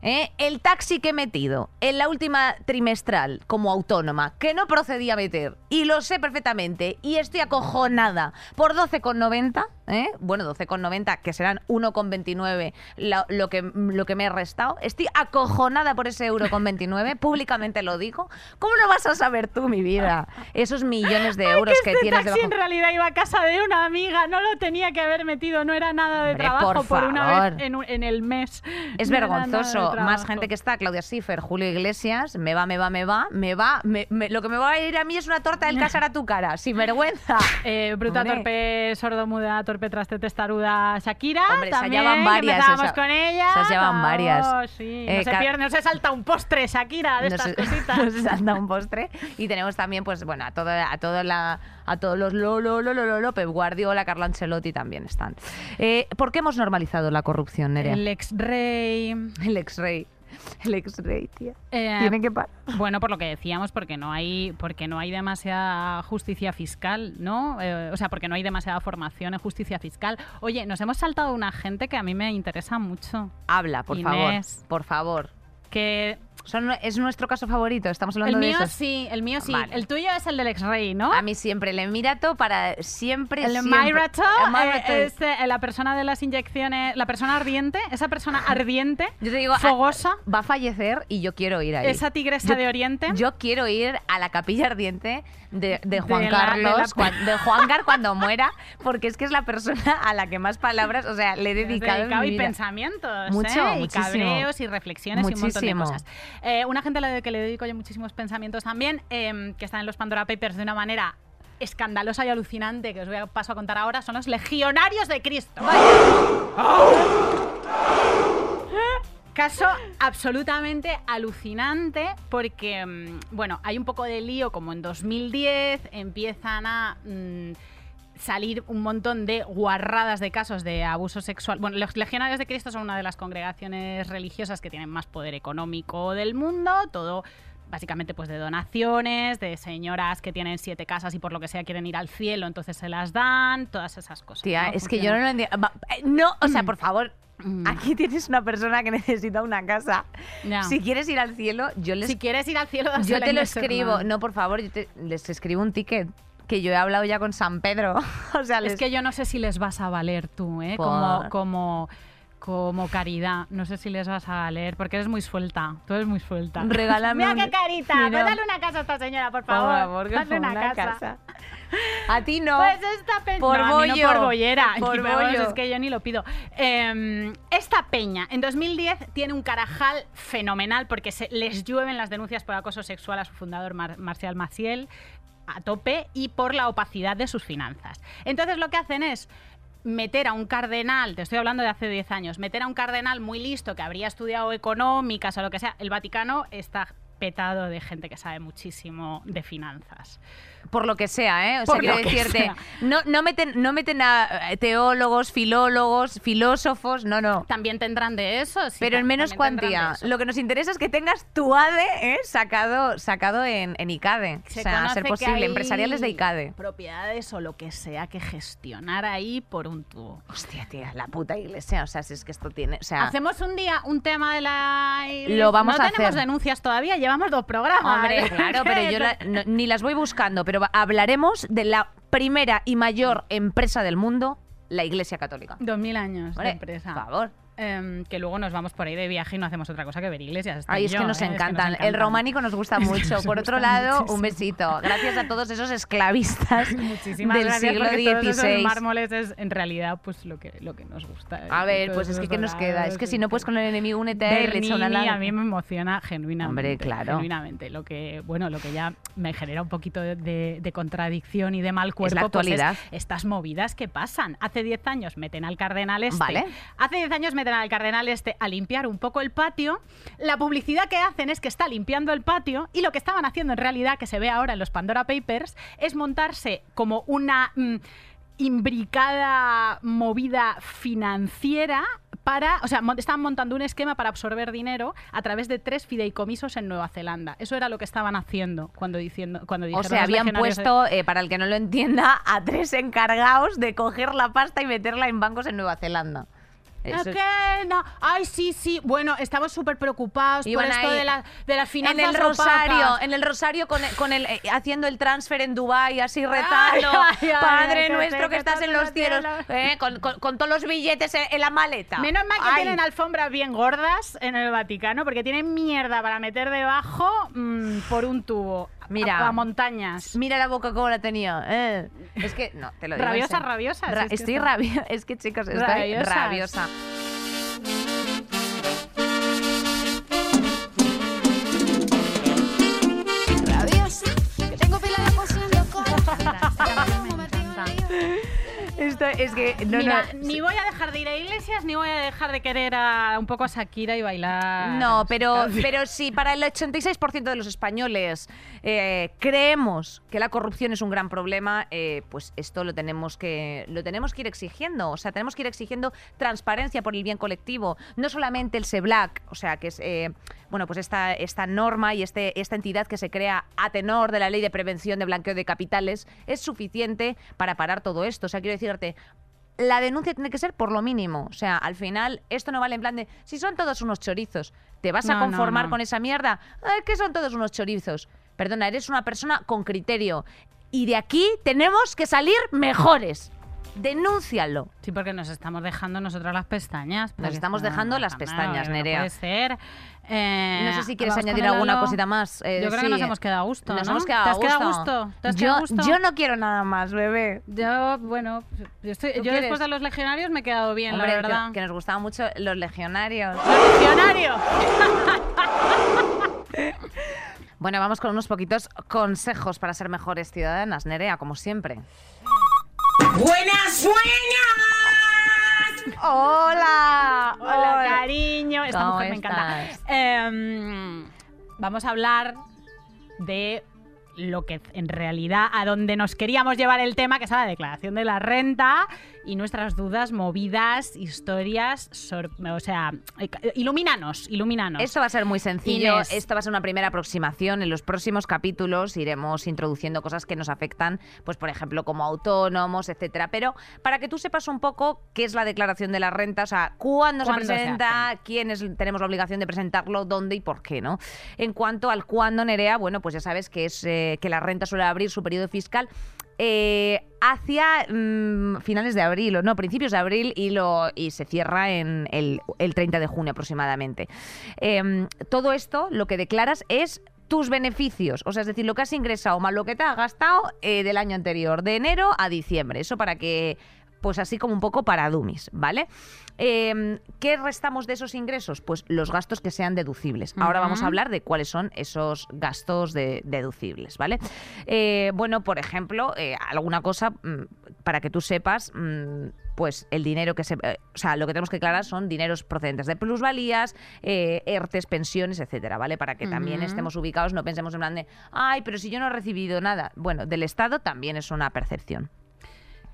¿eh? el taxi que he metido en la última trimestral como autónoma, que no procedía a meter, y lo sé perfectamente, y estoy acojonada por 12,90, ¿eh? bueno, 12,90, que serán 1,29 lo, lo que, lo que me he restado, estoy acojonada por ese euro con 29, públicamente lo digo. ¿Cómo no vas a saber tú, mi vida, esos millones de euros que que, este tienes taxi debajo? en realidad iba a casa de una amiga, no lo tenía que haber metido, no era nada de Hombre, trabajo por una favor. vez en, en el mes. Es No vergonzoso. Más gente que está, Claudia Schiffer, Julio Iglesias, me va, me va, me va, me va. me- me- lo que me va a ir a mí es una torta del casar a tu cara, sin vergüenza. Eh, bruta, Hombre. torpe, sordomuda, torpe, traste, testaruda, Shakira. Hombre, también, llevan que varias, empezábamos con ella. esas llevan varias. Oh, sí. Eh, no, se pierde, no se salta un postre, Shakira, de No estas se, cositas. no se salta un postre. Y tenemos también, pues bueno, a todo, a todo la, a todos los Lolo, Lolo, Lolo, Pep Guardiola, Carlo Ancelotti también están. Eh, ¿Por qué hemos normalizado la corrupción, Nerea? El ex-rey. El ex-rey. El ex-rey, tía. eh, Tienen que parar. Bueno, por lo que decíamos, porque no hay, porque no hay demasiada justicia fiscal, ¿no? Eh, o sea, porque no hay demasiada formación en justicia fiscal. Oye, nos hemos saltado una gente que a mí me interesa mucho. Habla, por Inés. favor. Por favor. Que Son, es nuestro caso favorito, estamos el hablando de mío esos. sí, el mío sí. Vale. El tuyo es el del ex-rey, ¿no? A mí siempre el Emirato para siempre. El. Emirato El eh, es eh, la persona de las inyecciones, la persona ardiente, esa persona ardiente, Yo te digo, fogosa, va a fallecer y yo quiero ir ahí. esa tigresa Yo- de Oriente. Yo quiero ir a la capilla ardiente de, de Juan De la- de Carlos, la- de Juan Gar cuando muera, porque es que es la persona a la que más palabras, o sea, le he dedicado, en mi y vida. pensamientos, Mucho, ¿eh? y muchísimo. cabreos y reflexiones y un montón de Muchísimo. cosas. Eh, una gente a la que le dedico yo muchísimos pensamientos también, eh, que está en los Pandora Papers de una manera escandalosa y alucinante que os voy a paso a contar ahora, son los legionarios de Cristo. Caso absolutamente alucinante porque, mm, bueno, hay un poco de lío como en 2010 empiezan a mm, salir un montón de guarradas de casos de abuso sexual. Bueno, los legionarios de Cristo son una de las congregaciones religiosas que tienen más poder económico del mundo, todo básicamente pues de donaciones, de señoras que tienen siete casas y por lo que sea quieren ir al cielo, entonces se las dan, todas esas cosas. Tía, ¿no? es que yo no lo entiendo. Eh, No, o sea, por favor, Mm. aquí tienes una persona que necesita una casa. Si quieres ir al cielo, yo les Si quieres ir al cielo, Yo te lo escribo. No, por favor, yo te- les escribo un ticket. Que yo he hablado ya con San Pedro. o sea, les... Es que yo no sé si les vas a valer tú, ¿eh? Por- Como, como, como caridad. No sé si les vas a valer, porque eres muy suelta. Tú eres muy suelta. Regálame Mira un- qué carita. Mira. Pues dale una casa a esta señora, por Por favor. favor, que Dale una una casa. casa. A ti no. Pues esta peña. Por no, no bollo. por bollera. Por bollo. Es que yo ni lo pido. Eh, esta peña en 2010 tiene un carajal fenomenal porque se les llueven las denuncias por acoso sexual a su fundador Mar- Marcial Maciel a tope y por la opacidad de sus finanzas. Entonces lo que hacen es meter a un cardenal, te estoy hablando de hace 10 años, meter a un cardenal muy listo que habría estudiado económicas o lo que sea. El Vaticano está petado de gente que sabe muchísimo de finanzas. Por lo que sea, ¿eh? O sea, quiero decirte, sea. no, no, meten, no meten a eh, teólogos, filólogos, filósofos, no, no. También tendrán de eso. sí, Pero en menos cuantía. Lo que nos interesa es que tengas tu ADE ¿eh? sacado, sacado en, en ICADE. Se o sea, a ser posible. Empresariales de ICADE. Propiedades o lo que sea que gestionar ahí por un tubo. Hostia, tía, la puta iglesia. O sea, si es que esto tiene. O sea, Hacemos un día un tema de la iglesia? Lo vamos no a tenemos denuncias todavía, llevamos dos programas. Hombre, claro, pero yo la- no- ni las voy buscando, pero hablaremos de la primera y mayor empresa del mundo, la Iglesia Católica. Dos mil años de empresa. Por favor. Em, que luego nos vamos por ahí de viaje y no hacemos otra cosa que ver iglesias. Ay, y es que nos ¿eh? encantan. El románico nos gusta mucho. nos Por otro lado, muchísimo. un besito. Gracias a todos esos esclavistas Muchísimas del gracias siglo porque todos esos XVI. mármoles es en realidad pues lo que, lo que nos gusta. A ¿eh? ver, Todos pues es que ¿qué nos queda? Es que si no puedes con el enemigo, únete a él, le echa una Bernini lana. a mí me emociona genuinamente. Hombre, claro. Genuinamente. Lo que, bueno, lo que ya me genera un poquito de, de- de contradicción y de mal cuerpo la pues, es actualidad. estas movidas que pasan. Hace 10 años meten al cardenal este. Vale. Hace 10 años meten al cardenal este a limpiar un poco el patio. La publicidad que hacen es que está limpiando el patio y lo que estaban haciendo en realidad, que se ve ahora en los Pandora Papers, es montarse como una mm, imbricada movida financiera para, o sea, estaban montando un esquema para absorber dinero a través de tres fideicomisos en Nueva Zelanda. Eso era lo que estaban haciendo cuando diciendo cuando O dijeron sea, los habían puesto, eh, para el que no lo entienda, a tres encargados de coger la pasta y meterla en bancos en Nueva Zelanda. ¿A Eso es- qué? No. Ay, sí, sí. Bueno, estamos súper preocupados por Iban esto ahí de, la- de las en finanzas el rosario, opacas. en el rosario con el, con el eh, haciendo el transfer en Dubai así retando, Ay, ay, ay, Padre que nuestro que estás en los cielos, eh, con, con- con todos los billetes en, en la maleta. Menos mal que tienen alfombras bien gordas en el Vaticano, porque tienen mierda para meter debajo mm, por un tubo. Mira. A, montañas. Mira la boca como la tenía. eh. Es que, no, te lo digo. en Rabiosas, serio. rabiosas, Ra- es estoy rabiosa. Es que, chicos, estoy rabiosa. Rabiosa, Esto es que. No, Mira, no, ni voy a dejar de ir a iglesias, ni voy a dejar de querer a, un poco a Shakira y bailar. No, pero, pero si para el 86% de los españoles eh, creemos que la corrupción es un gran problema, eh, pues esto lo tenemos que lo tenemos que ir exigiendo. O sea, tenemos que ir exigiendo transparencia por el bien colectivo. No solamente el SEBLAC, o sea, que es eh, bueno, pues esta, esta norma y este, esta entidad que se crea a tenor de la ley de prevención de blanqueo de capitales es suficiente para parar todo esto. O sea, quiero decirte, la denuncia tiene que ser por lo mínimo. O sea, al final, esto no vale en plan de, si son todos unos chorizos, ¿te vas a no, conformar no. con esa mierda? Ay, que son todos unos chorizos. Perdona, eres una persona con criterio. Y de aquí tenemos que salir mejores. Denúncialo. Sí, porque nos estamos dejando nosotros las pestañas. porque estamos dejando las pestañas, Nerea. puede ser. Eh, No sé si quieres añadir alguna cosita más. Eh, Yo creo sí. que nos hemos quedado a gusto. Nos ¿no? hemos quedado ¿Te a has quedado a gusto. ¿Te has yo, quedado a gusto? yo no quiero nada más, bebé. Yo, bueno, yo, estoy- ¿Tú yo después de los legionarios me he quedado bien, Hombre, la que- verdad. Que, nos gustaban mucho los legionarios. ¡Los legionarios! Bueno, vamos con unos poquitos consejos para ser mejores ciudadanas, Nerea, como siempre. ¡Buenas, buenas! ¡Hola! Hola, cariño. Esta ¿Cómo mujer me encanta. Em, vamos a hablar de lo que en realidad a donde nos queríamos llevar el tema, que es a la declaración de la renta y nuestras dudas, movidas, historias, o sea, eh, ilumínanos, ilumínanos. Esto va a ser muy sencillo. Inés. Esto va a ser una primera aproximación. En los próximos capítulos iremos introduciendo cosas que nos afectan, pues por ejemplo, como autónomos, etcétera. Pero para que tú sepas un poco qué es la declaración de la renta, o sea, cuándo, ¿Cuándo se se presenta, quiénes tenemos la obligación de presentarlo, dónde y por qué, ¿no? En cuanto al cuándo, Nerea, bueno, pues ya sabes que es eh, que la renta suele abrir su periodo fiscal. Eh, hacia mm, finales de abril, o no, principios de abril y, lo, y se cierra en el, el 30 de junio aproximadamente. Em, todo esto lo que declaras es tus beneficios, o sea, es decir, lo que has ingresado más lo que te has gastado eh, del año anterior, de enero a diciembre. Eso para que, pues así como un poco para dummies, ¿vale? Em, ¿Qué restamos de esos ingresos? Pues los gastos que sean deducibles. Ahora vamos a hablar de cuáles son esos gastos de- deducibles, ¿vale? Eh, bueno, por ejemplo, eh, alguna cosa mm, para que tú sepas. mm, pues el dinero que se. eh, o sea, lo que tenemos que aclarar son dineros procedentes de plusvalías, ERTES, pensiones, etcétera, ¿vale? Para que también estemos ubicados, no pensemos en plan de, ay, pero si yo no he recibido nada. Bueno, del Estado también es una percepción.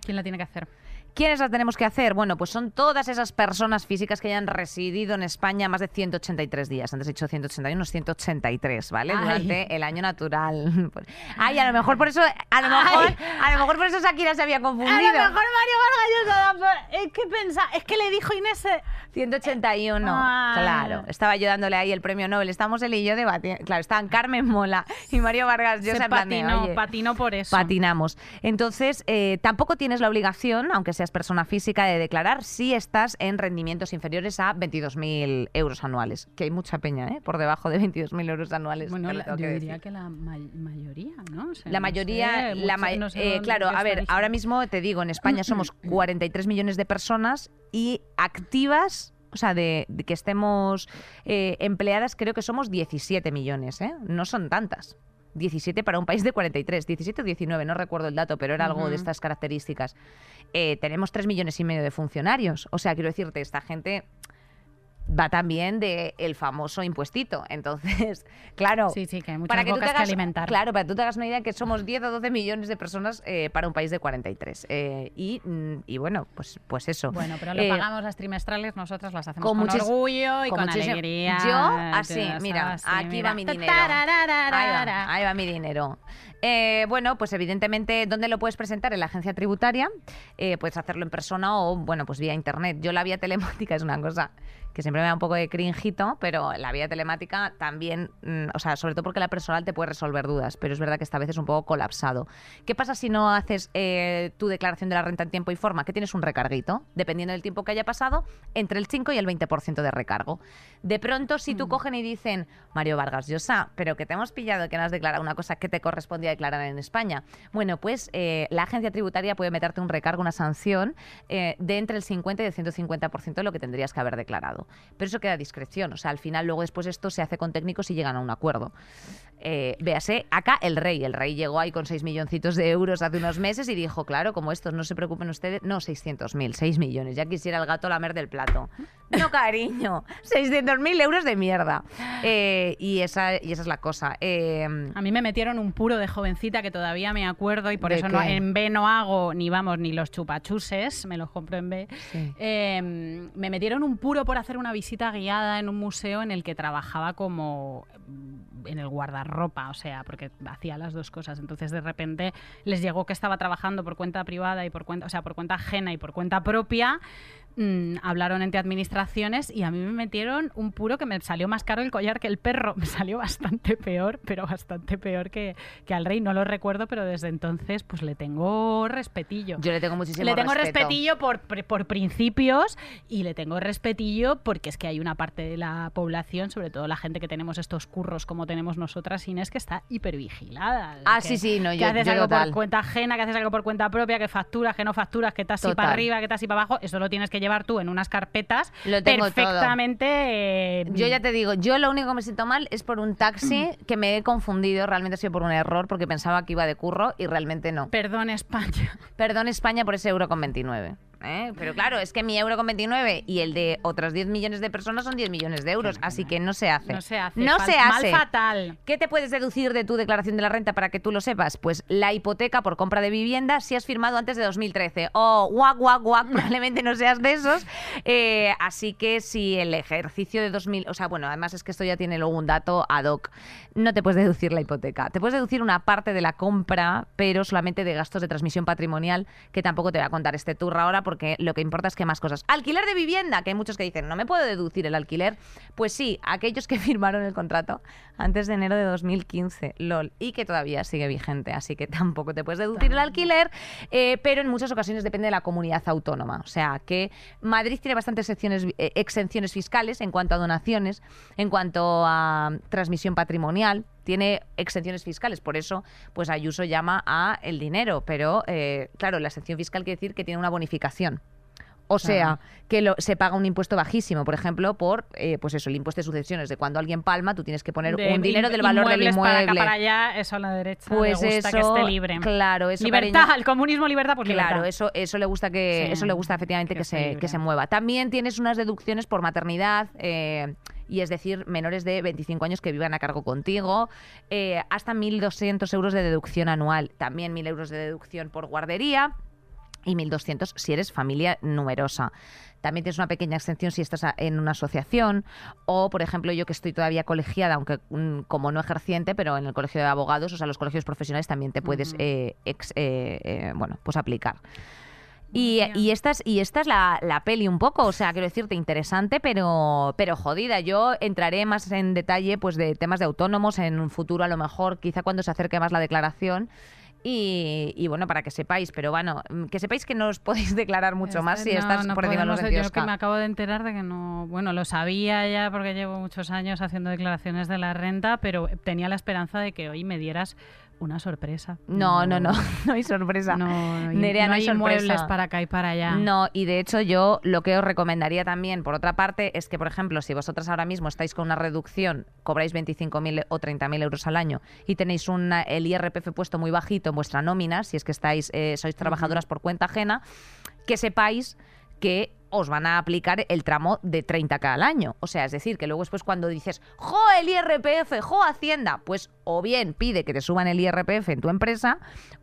¿Quién la tiene que hacer? ¿Quiénes las tenemos que hacer? Bueno, pues son todas esas personas físicas que hayan residido en España más de 183 días. Antes he dicho 181, 183, ¿vale? Ay. Durante el año natural. Ay, a lo mejor por eso, a lo mejor, a lo mejor por eso Shakira se había confundido. A lo mejor Mario Vargas por- Es que pensa, es que le dijo Inés. eh, 181, Ah. claro. Estaba yo dándole ahí el premio Nobel. Estamos él y yo debatiendo. Claro, estaban Carmen Mola y Mario Vargas. Yo se patinó, oye, patinó por eso. patinamos. Entonces, eh, tampoco tienes la obligación, aunque seas persona física, de declarar si estás en rendimientos inferiores a 22.000 euros anuales. Que hay mucha peña, ¿eh? Por debajo de 22.000 euros anuales. Bueno, la- yo que diría que la ma- mayoría, ¿no? O sea, La no mayoría, sé, la mucho- ma- no sé eh, claro, a ver, ahora mismo te digo, en España somos 43 millones de personas y activas, o sea, de, de que estemos eh, empleadas, creo que somos 17 millones, ¿eh? No son tantas. 17 para un país de 43, 17 o 19, no recuerdo el dato, pero era algo de estas características. Eh, tenemos 3 millones y medio de funcionarios. O sea, quiero decirte, esta gente va también de el famoso impuestito. Entonces, claro, Sí, sí, que hay muchas para que tú te bocas que hagas, alimentar. Claro, para que tú te hagas una idea que somos 10 o 12 millones de personas eh, para un país de 43. Eh, y, mm, y bueno, pues, pues eso. Bueno, pero lo Eh, pagamos las trimestrales, nosotras las hacemos con con, orgullo y con con, alegría. Yo, así, mira, así, aquí mira. va mi dinero. Ahí va, ahí va mi dinero. Eh, bueno, pues evidentemente, ¿dónde lo puedes presentar? En la agencia tributaria. Eh, puedes hacerlo en persona o, bueno, pues vía internet. Yo la vía telemática es una cosa que siempre me da un poco de cringito, pero la vía telemática también, mm, o sea, sobre todo porque la personal te puede resolver dudas, pero es verdad que esta vez es un poco colapsado. ¿Qué pasa si no haces eh, tu declaración de la renta en tiempo y forma? Que tienes un recarguito, dependiendo del tiempo que haya pasado, entre el 5 y el 20% de recargo. De pronto, si tú cogen y dicen, Mario Vargas Llosa, pero que te hemos pillado que no has declarado una cosa que te correspondía declarar en España. Bueno, pues eh, la agencia tributaria puede meterte un recargo, una sanción eh, de entre el 50 y el 150% de lo que tendrías que haber declarado. Pero eso queda a discreción. O sea, al final, luego después esto se hace con técnicos y llegan a un acuerdo. Eh, véase, acá el rey. El rey llegó ahí con 6 milloncitos de euros hace unos meses y dijo, claro, como estos, no se preocupen ustedes. No, 600.000, 6 millones. Ya quisiera el gato lamer del plato. No, cariño. 600.000 euros de mierda. Eh, y, esa, y esa es la cosa. Eh, A mí me metieron un puro de jovencita que todavía me acuerdo y por ¿De eso no, en B no hago ni vamos ni los chupachuses, me los compro en B. Sí. Eh, me metieron un puro por hacer una visita guiada en un museo en el que trabajaba como en el guardarropa, o sea, porque hacía las dos cosas. Entonces de repente les llegó que estaba trabajando por cuenta privada y por cuenta, o sea, por cuenta ajena y por cuenta propia. Mm, hablaron entre administraciones y a mí me metieron un puro que me salió más caro el collar que el perro. Me salió bastante peor, pero bastante peor que, que al rey. No lo recuerdo, pero desde entonces pues le tengo respetillo. yo le tengo muchísimo Le tengo respeto. respetillo por, por- principios y le tengo respetillo porque es que hay una parte de la población, sobre todo la gente que tenemos estos curros como tenemos nosotras, Inés, que está hipervigilada. Ah, que, sí, sí, no, que yo- haces yo algo total. por cuenta ajena, que haces algo por cuenta propia, que facturas, que no facturas, que estás así para arriba, que estás así para abajo. Eso lo tienes que llevar tú en unas carpetas Lo tengo perfectamente. eh, Yo ya te digo, yo lo único que me siento mal es por un taxi que me he confundido, realmente ha sido por un error, porque pensaba que iba de curro y realmente no. Perdón, España. Perdón España por ese euro con 29. ¿Eh? Pero claro, es que mi euro con 29 y el de otras 10 millones de personas son 10 millones de euros, así que no se hace. No se hace. No se hace. Mal fatal. ¿Qué te puedes deducir de tu declaración de la renta para que tú lo sepas? Pues la hipoteca por compra de vivienda si has firmado antes de 2013. Oh, guac, guac, guac, probablemente no seas de esos. Eh, así que si el ejercicio de 2000, o sea, bueno, además es que esto ya tiene luego un dato ad hoc, no te puedes deducir la hipoteca. Te puedes deducir una parte de la compra, pero solamente de gastos de transmisión patrimonial, que tampoco te voy a contar este tour ahora porque lo que importa es que más cosas. Alquiler de vivienda, que hay muchos que dicen, no me puedo deducir el alquiler. Pues sí, aquellos que firmaron el contrato antes de enero de 2015, LOL, y que todavía sigue vigente, así que tampoco te puedes deducir el alquiler, eh, pero en muchas ocasiones depende de la comunidad autónoma. O sea, que Madrid tiene bastantes secciones, eh, exenciones fiscales en cuanto a donaciones, en cuanto a transmisión patrimonial, tiene exenciones fiscales, por eso pues Ayuso llama a el dinero, pero eh, claro, la exención fiscal quiere decir que tiene una bonificación. O sea, que lo- se paga un impuesto bajísimo, por ejemplo, por eh, pues eso, el impuesto de sucesiones, de cuando alguien palma, tú tienes que poner De un dinero in- del valor del inmuebles Para acá, inmueble. para allá, eso a la derecha Pues le gusta que eso, esté libre. claro, eso, libertad, cariño. el comunismo, libertad, pues Claro, libertad. eso, eso le gusta que, Sí, eso le gusta efectivamente que que, se, que se mueva. También tienes unas deducciones por maternidad. eh, y es decir, menores de 25 años que vivan a cargo contigo, eh, hasta 1.200 euros de deducción anual, también 1.000 euros de deducción por guardería y 1.200 si eres familia numerosa. También tienes una pequeña exención si estás en una asociación o, por ejemplo, yo que estoy todavía colegiada, aunque mm, como no ejerciente, pero en el colegio de abogados, o sea, los colegios profesionales también te puedes, eh, ex- eh, eh, bueno, pues aplicar. Y, y esta es, y esta es la, la peli un poco, o sea, quiero decirte, interesante, pero, pero jodida. Yo entraré más en detalle pues de temas de autónomos en un futuro, a lo mejor, quizá cuando se acerque más la declaración. Y, y bueno, para que sepáis, pero bueno, mm, que sepáis que no os podéis declarar mucho más si Este, no, estás no por encima de los podemos, Yo 22K. que me acabo de enterar de que no... Bueno, lo sabía ya porque llevo muchos años haciendo declaraciones de la renta, pero tenía la esperanza de que hoy me dieras una sorpresa. No, no, no, no hay sorpresa. No, no hay, Nerea, no hay hay muebles para acá y para allá. No, y de hecho yo lo que os recomendaría también, por otra parte, es que, por ejemplo, si vosotras ahora mismo estáis con una reducción, cobráis 25.000 o 30.000 euros al año y tenéis una- el IRPF puesto muy bajito en vuestra nómina, si es que estáis eh, sois trabajadoras por cuenta ajena, que sepáis que os van a aplicar el tramo de 30k al año. O sea, es decir, que luego después cuando dices, ¡jo, el IRPF! ¡jo, Hacienda! Pues o bien pide que te suban el IRPF en tu empresa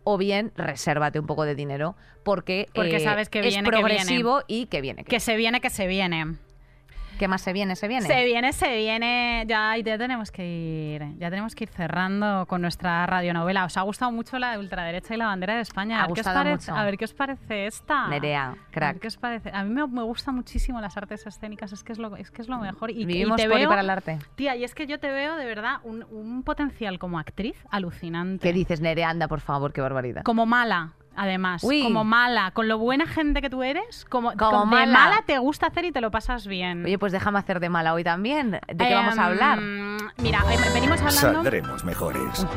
o bien resérvate un poco de dinero porque, Porque eh, sabes que es viene, que viene. progresivo y que viene. Que se viene, que se viene. ¿Qué más se viene? ¿Se viene? Se viene, se viene. Ya, ya tenemos que ir, ya tenemos que ir cerrando con nuestra radionovela. Os ha gustado mucho la de ultraderecha y la bandera de España. Ha a, ver qué os mucho. a ver qué os parece esta. Nerea, A ver crack. qué os parece. A mí me, me gustan muchísimo las artes escénicas. Es que es lo, es que es lo mejor. Y, y Vivimos te por y veo, para el arte. Tía, y es que yo te veo de verdad un, un potencial como actriz alucinante. ¿Qué dices, Nerea? Anda, por favor, qué barbaridad. Como mala. Además, Uy. como mala, con lo buena gente que tú eres, como, Como con- de mala. mala te gusta hacer y te lo pasas bien. Oye, pues déjame hacer de mala hoy también. ¿De qué vamos a Em, hablar? Mira, eh, venimos hablando. Saldremos mejores.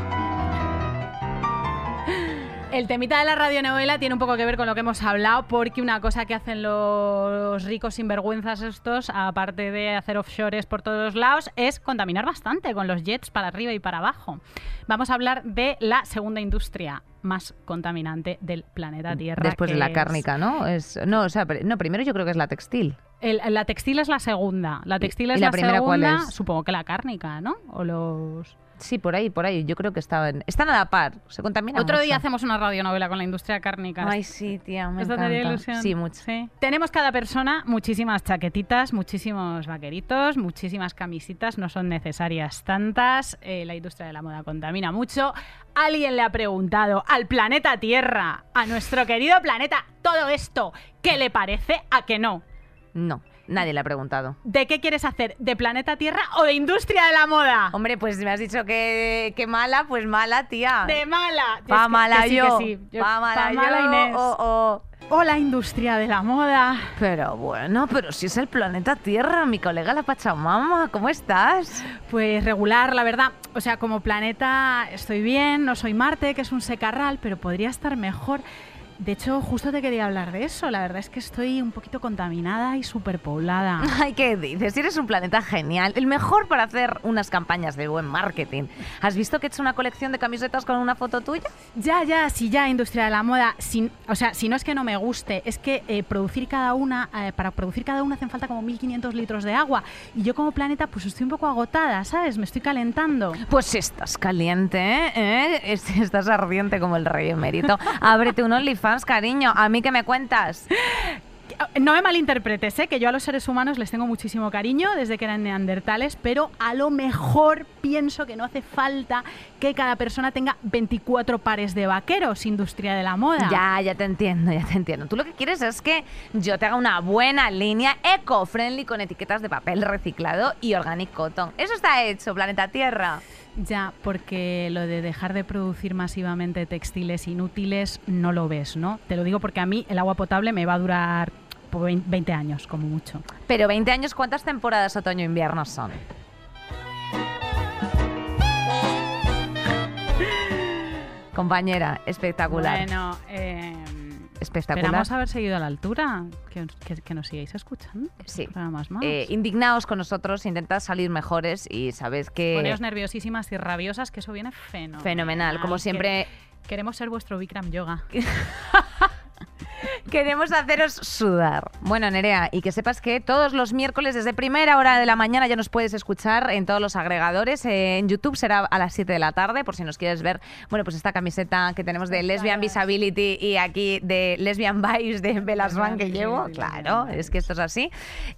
El temita de la radionovela tiene un poco que ver con lo que hemos hablado, porque una cosa que hacen los ricos sinvergüenzas estos, aparte de hacer offshores por todos los lados, es contaminar bastante con los jets para arriba y para abajo. Vamos a hablar de la segunda industria más contaminante del planeta Tierra. Después de la es- cárnica, ¿no? Es, no, o sea, no, primero yo creo que es la textil. El- la textil es la segunda. La textil y es la la, primera cuál es? Supongo que la cárnica, ¿no? O los. Sí, por ahí, por ahí. Yo creo que estaban, están a la par. Se contamina Otro mucho. día hacemos una radionovela con la industria cárnica. Ay, sí, tía, me ¿Esto encanta. ilusión? Sí, mucho. Tenemos cada persona muchísimas chaquetitas, muchísimos vaqueritos, muchísimas camisitas, no son necesarias tantas. Eh, la industria de la moda contamina mucho. Alguien le ha preguntado al planeta Tierra, a nuestro querido planeta, todo esto, ¿qué le parece a que no? No, nadie le ha preguntado. ¿De qué quieres hacer? ¿De planeta Tierra o de industria de la moda? Hombre, pues si me has dicho que, que mala, pues mala, tía. De mala. Pa' Es que- mala que sí, yo. que sí. Yo- Pa' mala pa' mala yo, Inés. o- o- O la industria de la moda. Pero bueno, pero si es el planeta Tierra, mi colega la Pachamama, ¿cómo estás? Pues regular, la verdad. O sea, como planeta estoy bien, no soy Marte, que es un secarral, pero podría estar mejor. De hecho, justo te quería hablar de eso. La verdad es que estoy un poquito contaminada y superpoblada. Ay, ¿qué dices? Eres un planeta genial, el mejor para hacer unas campañas de buen marketing. ¿Has visto que he hecho una colección de camisetas con una foto tuya? Ya, ya, sí, ya, industria de la moda. Sin, o sea, si no es que no me guste, es que eh, producir cada una, eh, para producir cada una hacen falta como 1500 litros de agua. Y yo como planeta, pues estoy un poco agotada, ¿sabes? Me estoy calentando. Pues estás caliente, ¿eh? ¿Eh? Es- Estás ardiente como el rey emérito. Ábrete un OnlyFans, cariño. ¿A mí qué me cuentas? No me malinterpretes, ¿eh? que yo a los seres humanos les tengo muchísimo cariño desde que eran neandertales, pero a lo mejor pienso que no hace falta que cada persona tenga 24 pares de vaqueros, industria de la moda. Ya, ya te entiendo, ya te entiendo. Tú lo que quieres es que yo te haga una buena línea eco-friendly con etiquetas de papel reciclado y organic cotton. Eso está hecho, planeta Tierra. Ya, porque lo de dejar de producir masivamente textiles inútiles no lo ves, ¿no? Te lo digo porque a mí el agua potable me va a durar por vein- 20 años, como mucho. Pero 20 años, ¿cuántas temporadas otoño-invierno son? Compañera, espectacular. Bueno, eh, espectacular. esperamos haber seguido a la altura, que, que- que nos sigáis escuchando. Sí. Más. Eh, indignaos con nosotros, intentad salir mejores y sabéis que... Poneos nerviosísimas y rabiosas, que eso viene fenomenal. Fenomenal, como Que- siempre- Queremos ser vuestro Bikram Yoga. Queremos haceros sudar. Bueno, Nerea, y que sepas que todos los miércoles desde primera hora de la mañana ya nos puedes escuchar en todos los agregadores. Eh, en YouTube será a las 7 de la tarde, por si nos quieres ver. Bueno, pues esta camiseta que tenemos de Lesbian Visibility y aquí de Lesbian Vibes de Belas Van que llevo. Claro, es que esto es así.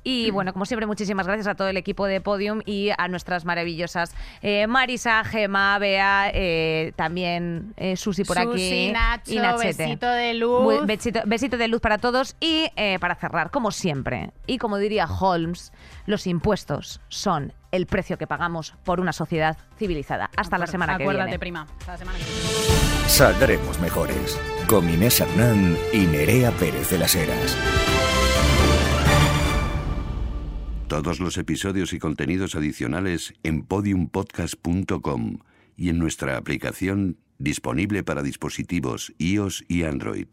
Y bueno, como siempre, muchísimas gracias a todo el equipo de Podium y a nuestras maravillosas eh, Marisa, Gema, Bea, eh, también eh, Susi por aquí. Susi, Nacho, y Nachete. besito de luz. Muy- besito, de luz para todos y eh, para cerrar, como siempre, y como diría Holmes, los impuestos son el precio que pagamos por una sociedad civilizada. Hasta la semana que viene. Acuérdate, prima. Hasta la semana que viene. Saldremos mejores con Inés Hernán y Nerea Pérez de las Heras. Todos los episodios y contenidos adicionales en podiumpodcast.com y en nuestra aplicación disponible para dispositivos iOS y Android.